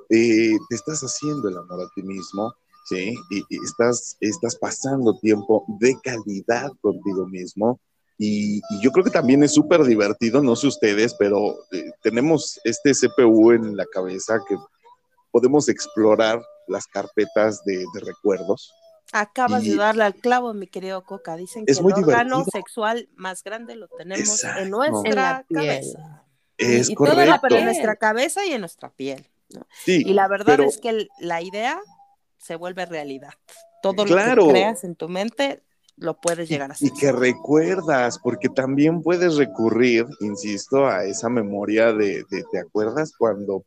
A: eh, te estás haciendo el amor a ti mismo, ¿sí? Y, estás, estás pasando tiempo de calidad contigo mismo. Y, yo creo que también es súper divertido, no sé ustedes, pero eh, tenemos este CPU en la cabeza que podemos explorar las carpetas de, recuerdos.
C: Acabas de darle al clavo, mi querido Coca. Dicen que el órgano sexual más grande lo tenemos en nuestra cabeza.
A: Es y, correcto.
C: en nuestra cabeza y en nuestra piel. y la verdad es que la idea se vuelve realidad. Todo lo que creas en tu mente lo puedes llegar a hacer.
A: Y que recuerdas, porque también puedes recurrir, insisto, a esa memoria de, ¿te acuerdas cuando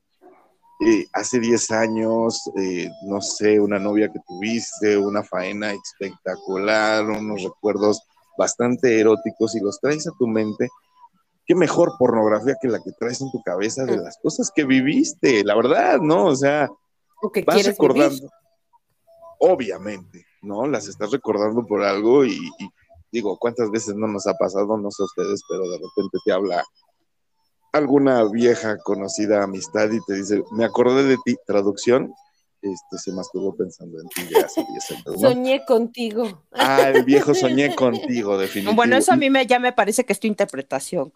A: eh, hace 10 años, eh, no sé, una novia que tuviste, una faena espectacular, unos recuerdos bastante eróticos y los traes a tu mente? Qué mejor pornografía que la que traes en tu cabeza de mm. las cosas que viviste, la verdad, ¿no? O sea, vas recordando. Obviamente, ¿no? Las estás recordando por algo y, digo, ¿cuántas veces no nos ha pasado? No sé ustedes, pero de repente te habla alguna vieja conocida amistad y te dice, me acordé de ti, traducción, este, se estuvo pensando en ti ya hace 10 años.
B: Soñé contigo.
A: Ah, el viejo soñé *laughs* contigo, definitivamente.
C: Bueno, eso a mí me, ya me parece que es tu interpretación.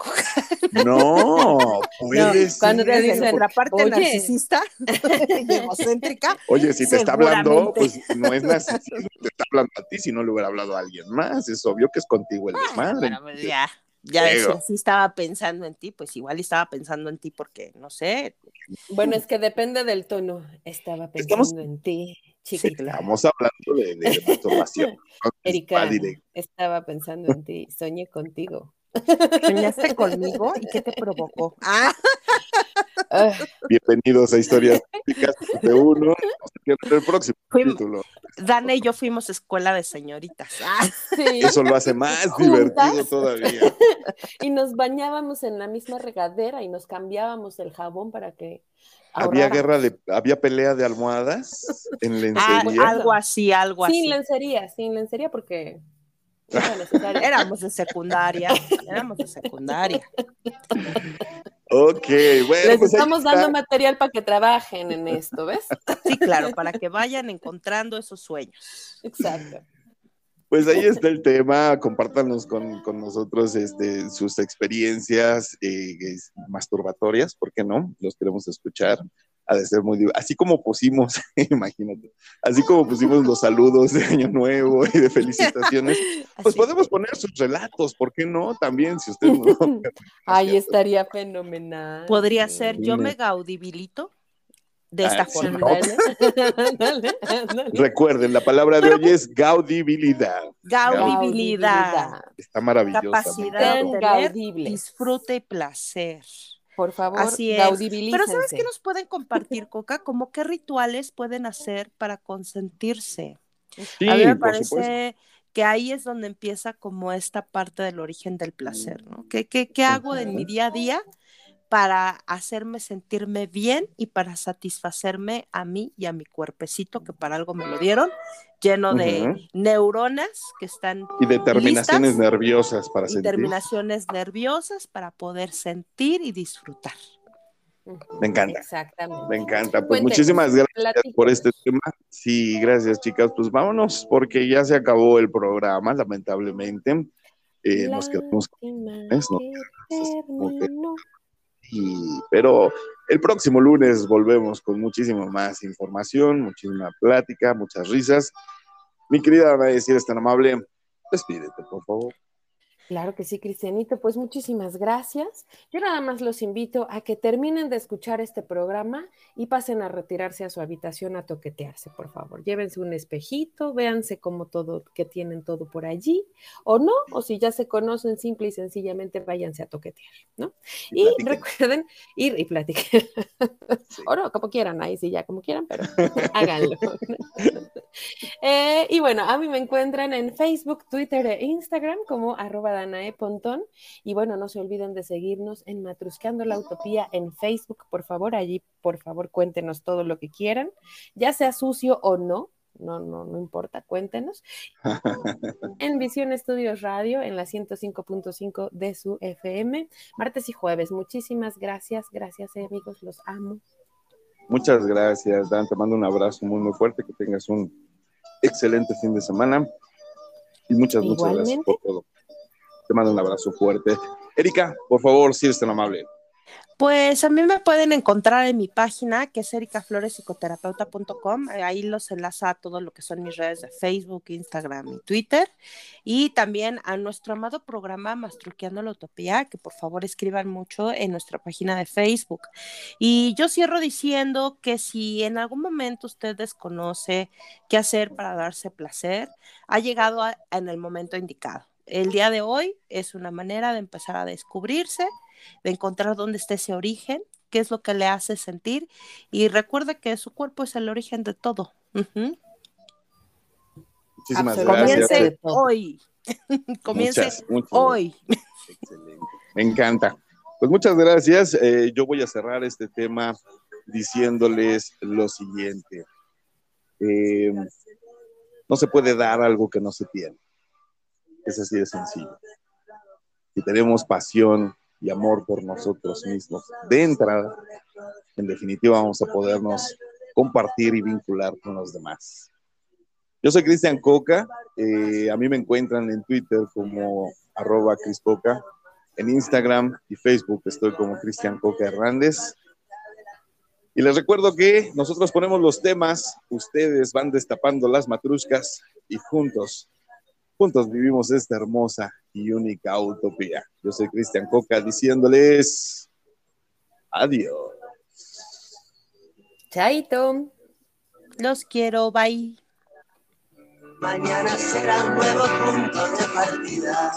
A: No, *laughs* puede
C: Cuando te dicen la parte narcisista *laughs* egocéntrica.
A: Oye, si te está hablando, pues no es narcisismo, te está hablando a ti, si no le hubiera hablado a alguien más. Es obvio que es contigo el desmadre.
C: Pues ya ya eso sí estaba pensando en ti, pues igual estaba pensando en ti porque, no sé.
B: Bueno, es que depende del tono. Estaba pensando en ti,
A: chica. estamos hablando de, de masturbación.
B: Erika, estaba pensando en ti, soñé contigo.
C: ¿Soñaste *laughs* conmigo? ¿Y qué te provocó? Ah. *laughs* *laughs*
A: Bienvenidos a Historias de uno. El próximo capítulo.
C: Dana y yo fuimos escuela de señoritas.
A: Ah. *laughs* Eso lo hace más divertido todavía. *laughs*
B: Y nos bañábamos en la misma regadera y nos cambiábamos el jabón para que.
A: Había guerra de, había pelea de almohadas en
C: lencería. Ah, algo así, algo así.
B: Sin lencería, sin lencería porque
C: éramos de secundaria, éramos de secundaria.
A: Ok, bueno.
B: Les pues estamos dando material para que trabajen en esto, ¿ves?
C: Sí, claro, para que vayan encontrando esos sueños.
B: Exacto.
A: Pues ahí está el tema, compártanos con, nosotros este, sus experiencias eh, masturbatorias, ¿por qué no? Los queremos escuchar ha de ser muy así como pusimos, *laughs* imagínate, así como pusimos los saludos de Año Nuevo y de felicitaciones, *laughs* pues podemos poner sus relatos, ¿por qué no? También, si usted no. *laughs*
B: Ahí estaría fenomenal.
C: Podría ser, yo me gaudibilito de esta ah, forma.
A: Recuerden, la palabra de hoy es gaudibilidad.
C: Gaudibilidad.
A: Está maravillosa.
C: Capacidad de tener disfrute y placer.
B: Por favor, Así
C: Pero ¿sabes qué nos pueden compartir, Coca? Como qué rituales pueden hacer para consentirse. a mí me parece que ahí es donde empieza como esta parte del origen del placer, ¿no? ¿Qué, qué, qué hago en mi día a día para hacerme sentirme bien y para satisfacerme a mí y a mi cuerpecito, que para algo me lo dieron, lleno de neuronas que están.
A: Y de terminaciones nerviosas para sentir.
C: terminaciones nerviosas para poder sentir y disfrutar.
A: Me encanta. Exactamente. Me encanta. Pues muchísimas gracias por este tema. Sí, gracias, chicas. Pues vámonos, porque ya se acabó el programa, lamentablemente. Eh, nos quedamos. ¿No? pero el próximo lunes volvemos con muchísima más información, muchísima plática, muchas risas. Mi querida Ana, si eres tan amable, despídete, por favor.
B: Claro que sí, Cristianito. Pues muchísimas gracias. Yo nada más los invito a que terminen de escuchar este programa y pasen a retirarse a su habitación a toquetearse, por favor. Llévense un espejito, véanse cómo todo, que tienen todo por allí, o no, o si ya se conocen, simple y sencillamente váyanse a toquetear, ¿no? Y, recuerden ir y platicar. o no, como quieran, ahí sí, ya como quieran, pero *laughs* háganlo. *laughs* Eh, y bueno, a mí me encuentran en Facebook, Twitter e Instagram como arroba Danae Pontón. Y bueno, no se olviden de seguirnos en Matrusqueando la Utopía en Facebook, por favor. Allí, por favor, cuéntenos todo lo que quieran, ya sea sucio o no. No, no, no importa, cuéntenos. *laughs* en Visión Estudios Radio, en la 105.5 de su FM, martes y jueves. Muchísimas gracias, gracias eh, amigos, los amo.
A: Muchas gracias, Dan. Te mando un abrazo muy, muy fuerte. Que tengas un excelente fin de semana. Y muchas, muchas gracias por todo. Te mando un abrazo fuerte. Erika, por favor, si eres tan amable.
C: Pues a mí me pueden encontrar en mi página, que es ericaflorespsicoterapeuta.com. Ahí los enlaza a todo lo que son mis redes de Facebook, Instagram y Twitter. Y también a nuestro amado programa Mastruqueando la Utopía, que por favor escriban mucho en nuestra página de Facebook. Y yo cierro diciendo que si en algún momento usted desconoce qué hacer para darse placer, ha llegado en el momento indicado. El día de hoy es una manera de empezar a descubrirse de encontrar dónde está ese origen, qué es lo que le hace sentir y recuerde que su cuerpo es el origen de todo.
A: Muchísimas gracias.
C: Comience hoy. *laughs* Comience hoy.
A: Me encanta. Pues muchas gracias. Eh, yo voy a cerrar este tema diciéndoles lo siguiente. Eh, no se puede dar algo que no se tiene. Es así de sencillo. Si tenemos pasión, y amor por nosotros mismos. De entrada, en definitiva, vamos a podernos compartir y vincular con los demás. Yo soy Cristian Coca, eh, a mí me encuentran en Twitter como arroba Criscoca, en Instagram y Facebook estoy como Cristian Coca Hernández. Y les recuerdo que nosotros ponemos los temas, ustedes van destapando las matruscas y juntos Juntos vivimos esta hermosa y única utopía. Yo soy Cristian Coca diciéndoles adiós.
C: Chaito. Los quiero, bye.
D: Mañana será un nuevo punto de partida.